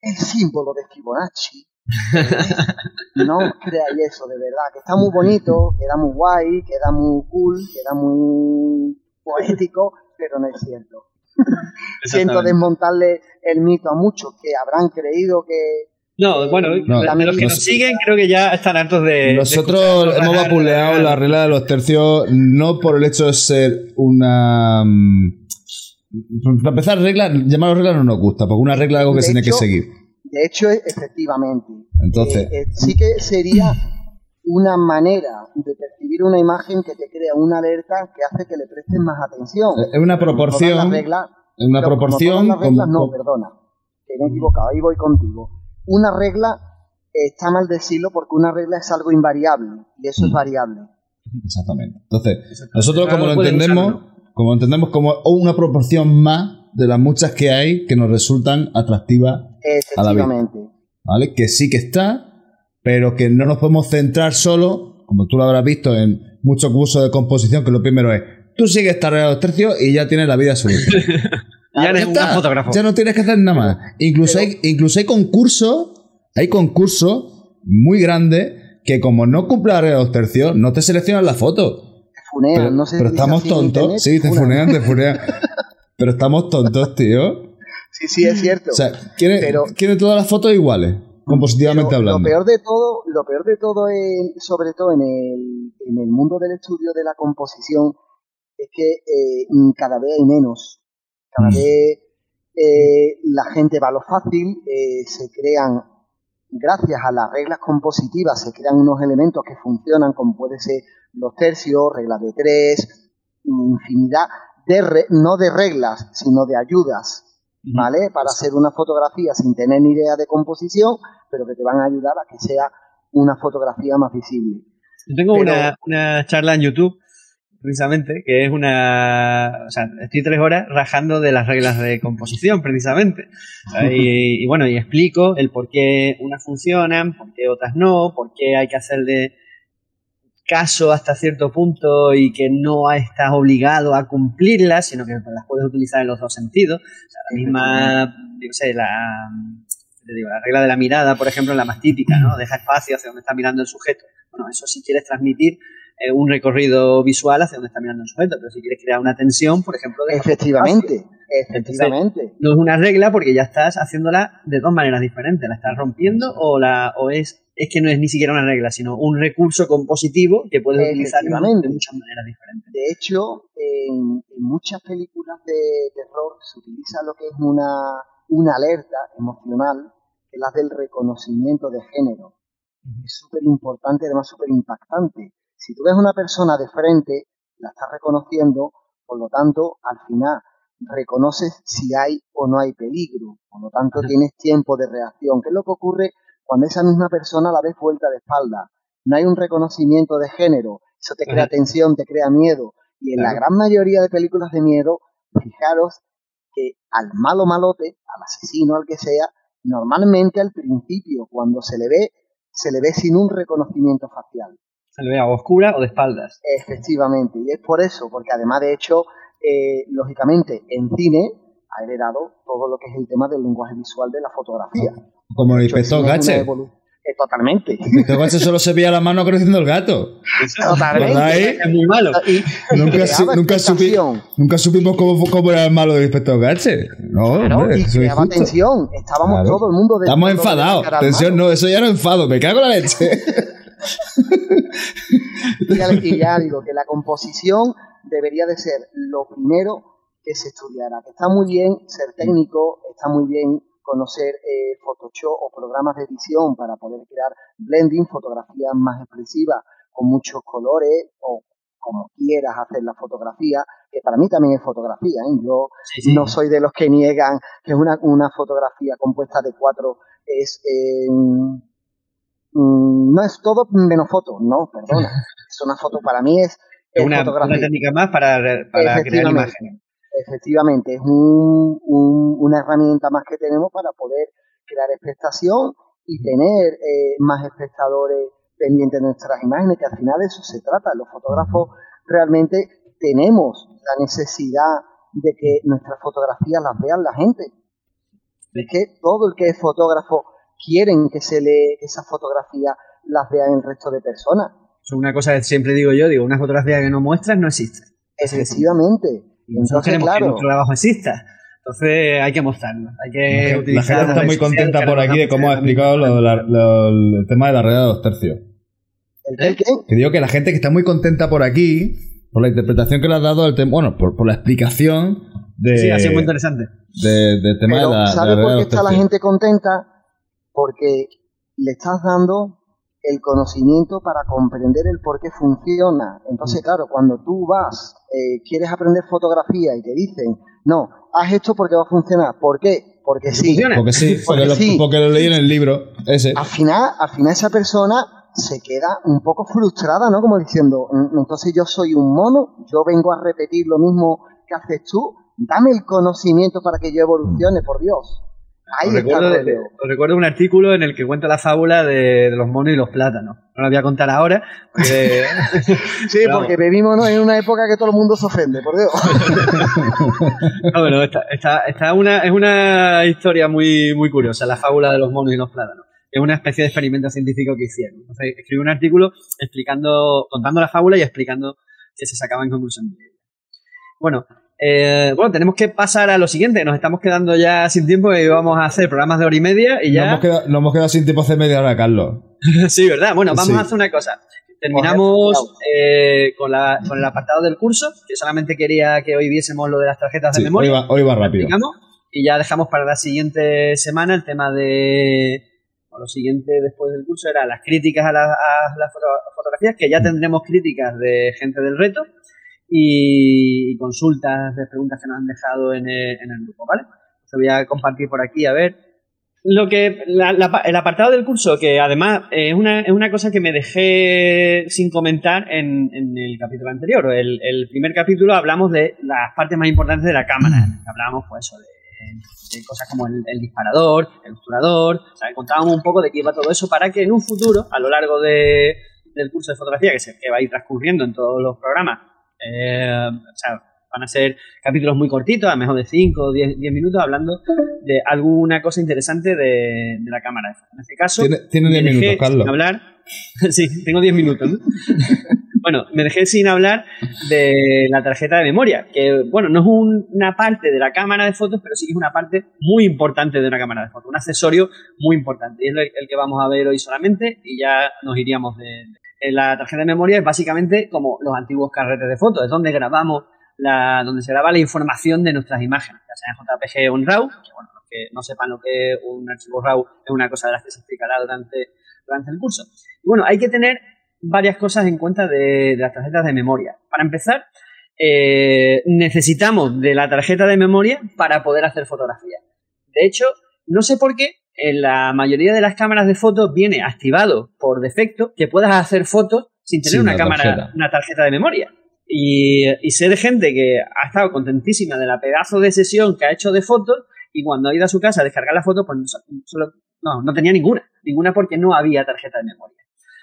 el símbolo de Fibonacci. no creáis eso, de verdad, que está muy bonito, queda muy guay, queda muy cool, queda muy poético, pero no es cierto. Siento desmontarle el mito a muchos que habrán creído que no, bueno, los que nos siguen creo que ya están hartos de. Nosotros hemos vapuleado la regla de los tercios no por el hecho de ser una. Mm, para empezar, regla, llamarlo regla no nos gusta, porque una regla es algo que se tiene que seguir. De hecho, efectivamente. Entonces. Eh, eh, sí que sería una manera de percibir una imagen que te crea una alerta que hace que le prestes más atención. Es una proporción. Es una proporción. no, perdona. Que me he equivocado, ahí voy contigo una regla está mal decirlo porque una regla es algo invariable y eso es mm. variable. Exactamente. Entonces, nosotros como lo entendemos, como entendemos como una proporción más de las muchas que hay que nos resultan atractivas vida. ¿Vale? Que sí que está, pero que no nos podemos centrar solo, como tú lo habrás visto en muchos cursos de composición, que lo primero es, tú sigues esta regla de los tercios y ya tienes la vida solucionada. ya eres un fotógrafo. Ya no tienes que hacer nada más. Incluso, hay, incluso hay concursos, hay concursos muy grandes que como no cumple la regla de los tercios, no te seleccionan la foto. Te funean, no sé Pero estamos tontos. sí, te funean, te funean. pero estamos tontos, tío. Sí, sí, es cierto. O sea, quiere, pero, todas las fotos iguales, compositivamente hablando. Lo peor de todo, lo peor de todo es, sobre todo en el, en el mundo del estudio de la composición, es que eh, cada vez hay menos cada mm. vez eh, la gente va a lo fácil, eh, se crean, gracias a las reglas compositivas, se crean unos elementos que funcionan como puede ser los tercios, reglas de tres, infinidad de, no de reglas, sino de ayudas, ¿vale? Para hacer una fotografía sin tener ni idea de composición, pero que te van a ayudar a que sea una fotografía más visible. Yo tengo una, una charla en YouTube precisamente, que es una... O sea, estoy tres horas rajando de las reglas de composición, precisamente. Y, bueno, y explico el por qué unas funcionan, por qué otras no, por qué hay que hacerle caso hasta cierto punto y que no estás obligado a cumplirlas, sino que las puedes utilizar en los dos sentidos. O sea, la misma, yo sé, la, la regla de la mirada, por ejemplo, la más típica, ¿no? Deja espacio hacia donde está mirando el sujeto. Bueno, eso si quieres transmitir eh, un recorrido visual hacia donde está mirando el sujeto, pero si quieres crear una tensión, por ejemplo... Efectivamente, efectivamente. no es una regla porque ya estás haciéndola de dos maneras diferentes. La estás rompiendo o, la, o es, es que no es ni siquiera una regla, sino un recurso compositivo que puedes utilizar de muchas maneras diferentes. De hecho, en, muchas películas de terror se utiliza lo que es una, una alerta emocional, que es la del reconocimiento de género. Es súper importante, además súper impactante si tú ves una persona de frente, la estás reconociendo, por lo tanto, al final reconoces si hay o no hay peligro, por lo tanto tienes tiempo de reacción. ¿Qué es lo que ocurre cuando esa misma persona la ves vuelta de espalda? No hay un reconocimiento de género, eso te crea tensión, te crea miedo. Y en la gran mayoría de películas de miedo, fijaros que al malo malote, al asesino, al que sea, normalmente al principio, cuando se le ve, se le ve sin un reconocimiento facial se le vea oscura o de espaldas. Efectivamente, y es por eso, porque además de hecho, eh, lógicamente, en cine ha heredado todo lo que es el tema del lenguaje visual de la fotografía. Como el inspector Gache. Eh, totalmente. El inspector Gache solo se veía la mano creciendo el gato. Totalmente. Es muy malo. nunca, nunca, supimos cómo, cómo, era el malo del inspector Gache. No, claro, y creaba tensión. Estábamos todo el mundo... De Estamos enfadados. Tensión no, eso ya no enfado. Me cago en la leche. y ya digo que la composición debería de ser lo primero que se estudiara. Que está muy bien ser técnico, está muy bien conocer eh, Photoshop o programas de edición para poder crear blending, fotografías más expresivas con muchos colores o como quieras hacer la fotografía, que para mí también es fotografía. ¿eh? Yo no soy de los que niegan que es una, una fotografía compuesta de cuatro es Mm, no es todo menos foto, no, perdona. Es una foto para mí es, una, fotografía. técnica más para, para crear imágenes. Efectivamente, es un, una herramienta más que tenemos para poder crear expectación y tener eh, más espectadores pendientes de nuestras imágenes, que al final de eso se trata. Los fotógrafos realmente tenemos la necesidad de que nuestras fotografías las vean la gente. Es que todo el que es fotógrafo quieren que se le esa fotografía las vean el resto de personas. Es una cosa que siempre digo yo, digo, una fotografía que no muestras no existe. Efectivamente. Entonces, claro. que nuestro trabajo exista. Entonces hay que mostrarlo, hay que utilizar. La gente está muy contenta por aquí de cómo ha explicado el tema de la red de los tercios. ¿El qué? Que digo que la gente que está muy contenta por aquí, por la interpretación que le has dado al tema, bueno, por, la explicación de. Sí, ha sido muy interesante. del tema de la. ¿Sabe por qué está la gente contenta? Porque le estás dando el conocimiento para comprender el por qué funciona. Entonces, mm. claro, cuando tú vas, eh, quieres aprender fotografía y te dicen, no, haz esto porque va a funcionar. ¿Por qué? Porque sí. Porque sí, porque, lo, leí en el libro ese. Al final, al final esa persona se queda un poco frustrada, ¿no? Como diciendo, mm, entonces yo soy un mono, yo vengo a repetir lo mismo que haces tú, dame el conocimiento para que yo evolucione, por Dios. Ahí os recuerdo, un artículo en el que cuenta la fábula de, los monos y los plátanos. No la voy a contar ahora. sí, porque vivimos en una época que todo el mundo se ofende, por Dios. no, esta, una, es una historia muy, muy curiosa, la fábula de los monos y los plátanos. Es una especie de experimento científico que hicieron. Entonces, escribí un artículo explicando, contando la fábula y explicando qué se sacaba en conclusión Bueno, eh, bueno, tenemos que pasar a lo siguiente. Nos estamos quedando ya sin tiempo y vamos a hacer programas de hora y media y ya. Nos hemos quedado, sin tiempo hace media hora, Carlos. sí, ¿verdad? Bueno, vamos a hacer una cosa. Terminamos eh, con, el apartado del curso, que solamente quería que hoy viésemos lo de las tarjetas de memoria. Hoy va, rápido. y ya dejamos para la siguiente semana el tema de... lo siguiente después del curso era las críticas a, las fotografías, que ya tendremos críticas de gente del reto y, consultas de preguntas que nos han dejado en el, grupo, ¿vale? Se voy a compartir por aquí, a ver. Lo que el apartado del curso, que además es una, es una cosa que me dejé sin comentar en, el capítulo anterior. El, el, primer capítulo hablamos de las partes más importantes de la cámara. Hablamos, pues, eso, de, cosas como el, disparador, el obturador. O sea, contábamos un poco de qué iba todo eso para que en un futuro, a lo largo de, del curso de fotografía, que, se, que va a ir transcurriendo en todos los programas, eh, o sea, van a ser capítulos muy cortitos, a lo mejor de 5 o 10 minutos, hablando de alguna cosa interesante de, la cámara. En este caso, tiene 10 minutos, Carlos. hablar. sí, tengo 10 minutos. bueno, me dejé sin hablar de la tarjeta de memoria, que, bueno, no es una parte de la cámara de fotos, pero sí que es una parte muy importante de una cámara de fotos, un accesorio muy importante. Y es el que vamos a ver hoy solamente y ya nos iríamos de, la tarjeta de memoria es básicamente como los antiguos carretes de fotos, es donde grabamos la, donde se graba la información de nuestras imágenes, ya sea en JPG o en RAW, que bueno, los que no sepan lo que es un archivo RAW es una cosa de las que se explicará durante, durante el curso. Y bueno, hay que tener varias cosas en cuenta de, las tarjetas de memoria. Para empezar, eh, necesitamos de la tarjeta de memoria para poder hacer fotografía. De hecho, no sé por qué, en la mayoría de las cámaras de fotos viene activado por defecto que puedas hacer fotos sin tener una cámara, una tarjeta de memoria. Y, sé de gente que ha estado contentísima de la pedazo de sesión que ha hecho de fotos y cuando ha ido a su casa a descargar la foto, pues solo, no, no tenía ninguna. Ninguna porque no había tarjeta de memoria.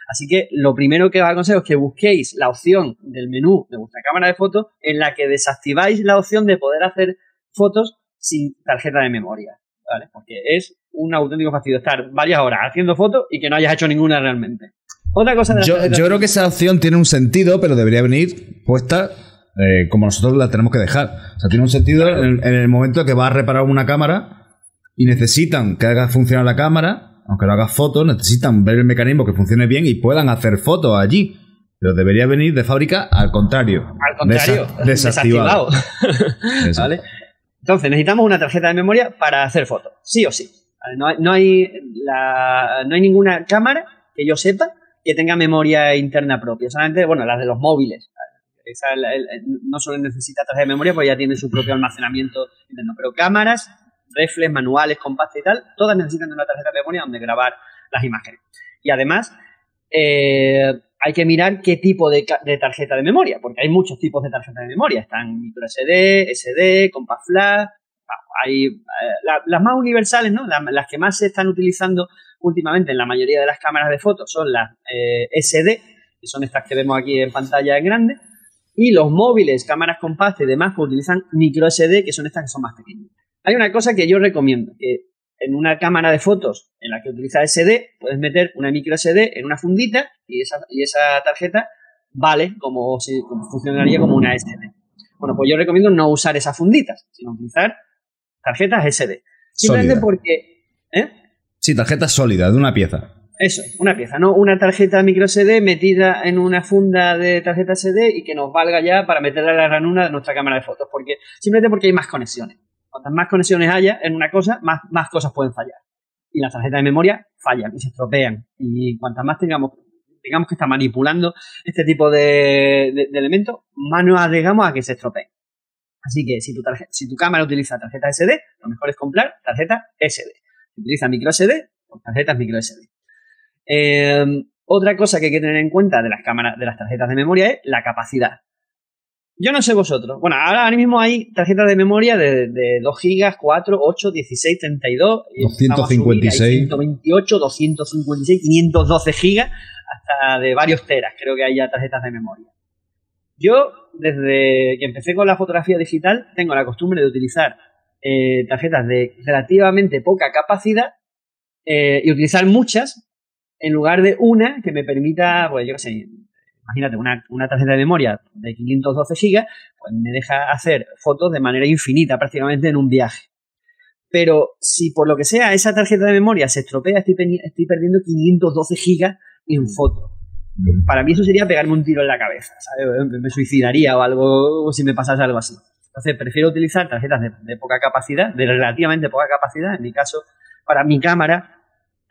Así que lo primero que os aconsejo es que busquéis la opción del menú de vuestra cámara de fotos en la que desactiváis la opción de poder hacer fotos sin tarjeta de memoria. ¿Vale? Porque es un auténtico fastidio estar varias horas haciendo fotos y que no hayas hecho ninguna realmente. Otra cosa yo, creo que esa opción tiene un sentido, pero debería venir puesta eh, como nosotros la tenemos que dejar. O sea, tiene un sentido en, el momento que vas a reparar una cámara y necesitan que haga funcionar la cámara, aunque no hagas fotos, necesitan ver el mecanismo que funcione bien y puedan hacer fotos allí. Pero debería venir de fábrica al contrario. Al contrario, desactivado. ¿Vale? Entonces, necesitamos una tarjeta de memoria para hacer fotos, sí o sí. No, hay, no, hay no hay ninguna cámara que yo sepa que tenga memoria interna propia. Solamente, bueno, las de los móviles. no solo necesita tarjeta de memoria, pues ya tiene su propio almacenamiento interno. Pero cámaras, reflex, manuales, compactos y tal, todas necesitan una tarjeta de memoria donde grabar las imágenes. Y además, eh, hay que mirar qué tipo de, tarjeta de memoria, porque hay muchos tipos de tarjeta de memoria. Están micro SD, SD, compact flash. Hay eh, las más universales, ¿no? las que más se están utilizando últimamente en la mayoría de las cámaras de fotos son las eh, SD, que son estas que vemos aquí en pantalla en grande, y los móviles, cámaras compactas y demás, pues utilizan micro SD, que son estas que son más pequeñas. Hay una cosa que yo recomiendo, que en una cámara de fotos en la que utiliza SD, puedes meter una micro SD en una fundita y esa, y esa tarjeta vale como, si, funcionaría como una SD. Bueno, pues yo recomiendo no usar esas funditas, sino utilizar tarjetas SD. Simplemente porque... ¿eh? Sí, tarjeta sólida, de una pieza. Eso, una pieza, no una tarjeta micro SD metida en una funda de tarjeta SD y que nos valga ya para meterla en la ranura de nuestra cámara de fotos. Porque, simplemente porque hay más conexiones. Cuantas más conexiones haya en una cosa, más, más cosas pueden fallar. Y las tarjetas de memoria fallan y se estropean. Y cuantas más tengamos, digamos que está manipulando este tipo de, elementos, más nos arriesgamos a que se estropeen. Así que si tu, si tu cámara utiliza tarjeta SD, lo mejor es comprar tarjeta SD utiliza micro SD o tarjetas micro SD. Em, otra cosa que hay que tener en cuenta de las cámaras, de las tarjetas de memoria es la capacidad. Yo no sé vosotros. Bueno, ahora, mismo hay tarjetas de memoria de, 2 GB, 4, 8, 16, 32, 256, 128, 256, 512 GB, hasta de varios teras. Creo que hay ya tarjetas de memoria. Yo, desde que empecé con la fotografía digital, tengo la costumbre de utilizar eh, tarjetas de relativamente poca capacidad eh, y utilizar muchas en lugar de una que me permita, pues yo qué sé, imagínate, una, tarjeta de memoria de 512 GB, pues me deja hacer fotos de manera infinita prácticamente en un viaje. Pero si por lo que sea esa tarjeta de memoria se estropea, estoy, estoy perdiendo 512 GB en fotos. Para mí eso sería pegarme un tiro en la cabeza, ¿sabes? Me suicidaría o algo, si me pasase algo así. Entonces prefiero utilizar tarjetas de, poca capacidad, de relativamente poca capacidad. En mi caso, para mi cámara,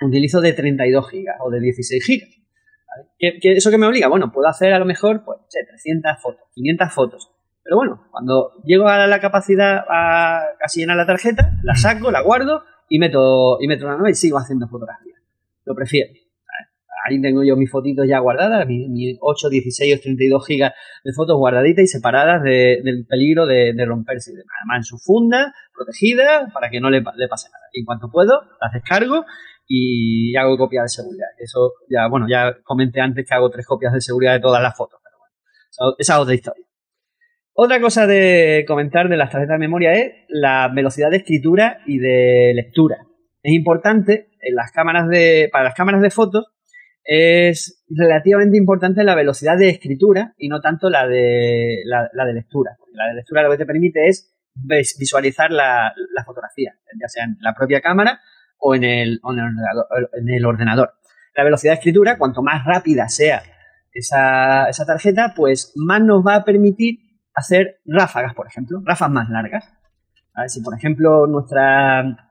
utilizo de 32 gigas o de 16 gigas. ¿Qué, eso que me obliga? Bueno, puedo hacer a lo mejor, pues, 300 fotos, 500 fotos. Pero bueno, cuando llego a la capacidad a casi llenar la tarjeta, la saco, la guardo y meto, y meto una nueva y sigo haciendo fotografías. Lo prefiero. Ahí tengo yo mis fotitos ya guardadas, mis, 8, 16 o 32 gigas de fotos guardaditas y separadas del peligro de, romperse. Además, en su funda, protegida, para que no le, pase nada. Y en cuanto puedo, las descargo y hago copia de seguridad. Eso ya, bueno, ya comenté antes que hago tres copias de seguridad de todas las fotos, pero bueno, esa es otra historia. Otra cosa de comentar de las tarjetas de memoria es la velocidad de escritura y de lectura. Es importante en las cámaras de, para las cámaras de fotos es relativamente importante la velocidad de escritura y no tanto la de, la, de lectura. la de lectura lo que te permite es visualizar la, fotografía, ya sea en la propia cámara o en el, en el, ordenador, La velocidad de escritura, cuanto más rápida sea esa, esa tarjeta, pues más nos va a permitir hacer ráfagas, por ejemplo, ráfagas más largas. A ver, si, por ejemplo, nuestra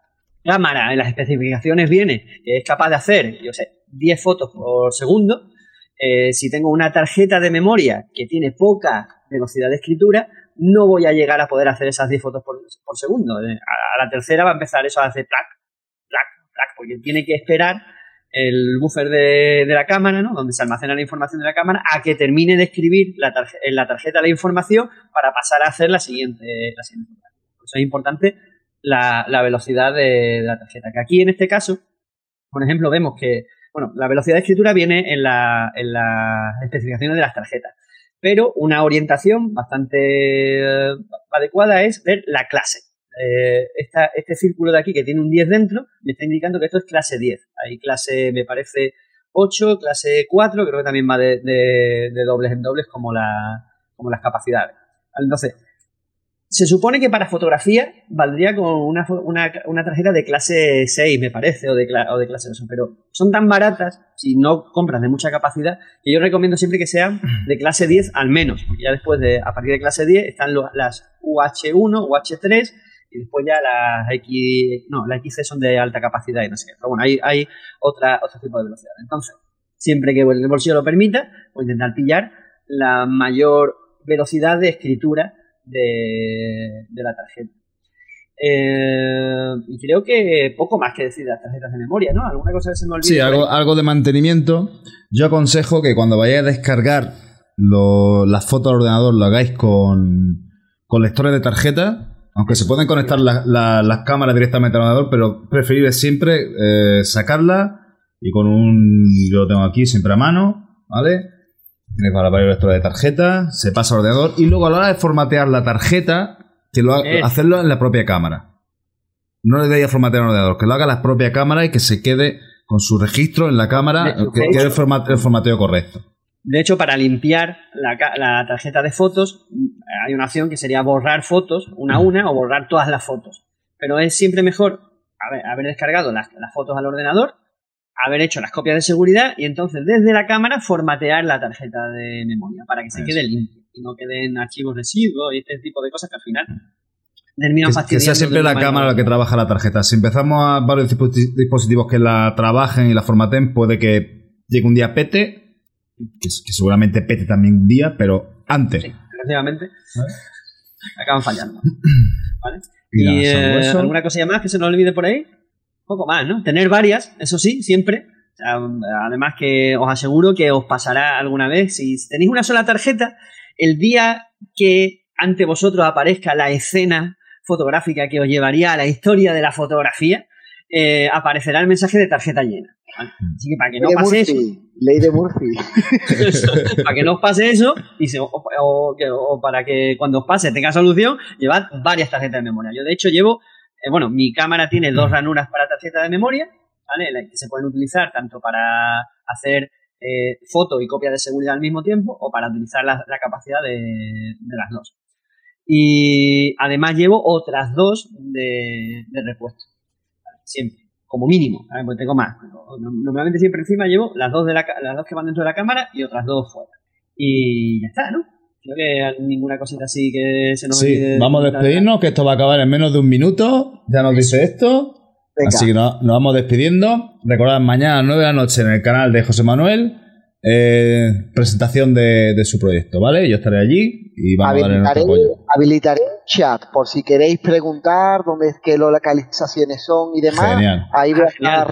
cámara en las especificaciones viene que es capaz de hacer, yo sé, 10 fotos por segundo, eh, si tengo una tarjeta de memoria que tiene poca velocidad de escritura, no voy a llegar a poder hacer esas 10 fotos por, segundo. Eh, a, la tercera va a empezar eso a hacer plac, plac, plac, porque tiene que esperar el buffer de, la cámara, ¿no? donde se almacena la información de la cámara, a que termine de escribir la en la tarjeta la información para pasar a hacer la siguiente, la siguiente. Por eso es importante la, velocidad de, la tarjeta. Que aquí en este caso, por ejemplo, vemos que bueno, la velocidad de escritura viene en, la, en las especificaciones de las tarjetas. Pero una orientación bastante eh, adecuada es ver la clase. Eh, este círculo de aquí que tiene un 10 dentro me está indicando que esto es clase 10. Hay clase, me parece, 8, clase 4, creo que también va de, de dobles en dobles como, la, como las capacidades. Entonces, se supone que para fotografía valdría con una, una, tarjeta de clase 6, me parece, o de, o de clase 8, pero son tan baratas, si no compras de mucha capacidad, que yo recomiendo siempre que sean de clase 10 al menos. ya después de, a partir de clase 10 están las UH1, UH3, y después ya las X, no, las XC son de alta capacidad y no sé qué. Pero bueno, hay, hay otra, otro tipo de velocidad. Entonces, siempre que el bolsillo lo permita, a intentar pillar la mayor velocidad de escritura de, la tarjeta. Eh, y creo que poco más que decir de las tarjetas de memoria, ¿no? ¿Alguna cosa que se me olvide? Sí, algo, algo de mantenimiento. Yo aconsejo que cuando vayáis a descargar las fotos al ordenador lo hagáis con, con lectores de tarjeta. Aunque se pueden conectar las cámaras directamente al ordenador, pero preferible siempre eh, sacarla y con un. Yo lo tengo aquí siempre a mano, ¿vale? Tienes para varios lectores de tarjeta, se pasa al ordenador y luego a la hora de formatear la tarjeta, que lo hacerlo en la propia cámara. No le deis a formatear el ordenador, que lo haga la propia cámara y que se quede con su registro en la cámara, que quede el, formateo, correcto. De hecho, para limpiar la, tarjeta de fotos, hay una opción que sería borrar fotos una a una o borrar todas las fotos. Pero es siempre mejor haber, descargado las fotos al ordenador haber hecho las copias de seguridad y entonces desde la cámara formatear la tarjeta de memoria para que se quede limpio y no queden archivos residuos y este tipo de cosas que al final terminan que, que sea siempre la cámara la que trabaja la tarjeta. Si empezamos a varios dispositivos que la trabajen y la formaten, puede que llegue un día pete, que, seguramente pete también un día, pero antes. Sí, efectivamente. Acaban fallando. ¿Vale? ¿Y, eh, alguna cosilla más que se nos olvide por ahí? Poco más, ¿no? Tener varias, eso sí, siempre. además que os aseguro que os pasará alguna vez. Si tenéis una sola tarjeta, el día que ante vosotros aparezca la escena fotográfica que os llevaría a la historia de la fotografía, eh, aparecerá el mensaje de tarjeta llena. Así que para que no pase eso. Ley de Murphy. para que no os pase eso y o, para que cuando os pase tenga solución, llevad varias tarjetas de memoria. Yo, de hecho, llevo eh, bueno, mi cámara tiene dos ranuras para tarjeta de memoria, ¿vale? Que se pueden utilizar tanto para hacer eh, foto y copia de seguridad al mismo tiempo o para utilizar la, capacidad de, las dos. Y además llevo otras dos de, repuesto. Siempre, como mínimo, porque tengo más. Normalmente siempre encima llevo las dos, de las dos que van dentro de la cámara y otras dos fuera. Y ya está, ¿no? Creo que ninguna cosita así que se nos Sí, olvide vamos a despedirnos, que esto va a acabar en menos de un minuto. Ya nos dice esto. Venga, Así que no- nos vamos despidiendo. Recordad, mañana a las 9 de la noche en el canal de José Manuel, eh, presentación de, de su proyecto, ¿vale? Yo estaré allí y vamos a darle nuestro habilitaré, apoyo. habilitaré un chat por si queréis preguntar dónde es que las localizaciones son y demás. Genial. Ahí voy a Genial.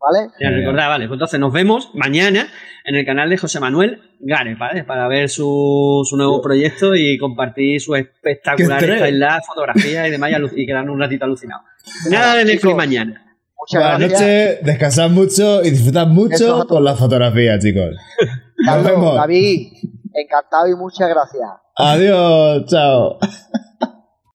¿Vale? Ya, recordad, vale, pues entonces nos vemos mañana en el canal de José Manuel Gare, ¿vale? Para ver su, su nuevo proyecto y compartir su espectacular style fotografía y demás y, y quedarnos un ratito alucinados. Nada de Netflix Chicos, mañana. Muchas Buenas noches, descansad mucho y disfrutad mucho con las fotografías, chicos. Nos vemos. David, encantado y muchas gracias. Adiós, chao.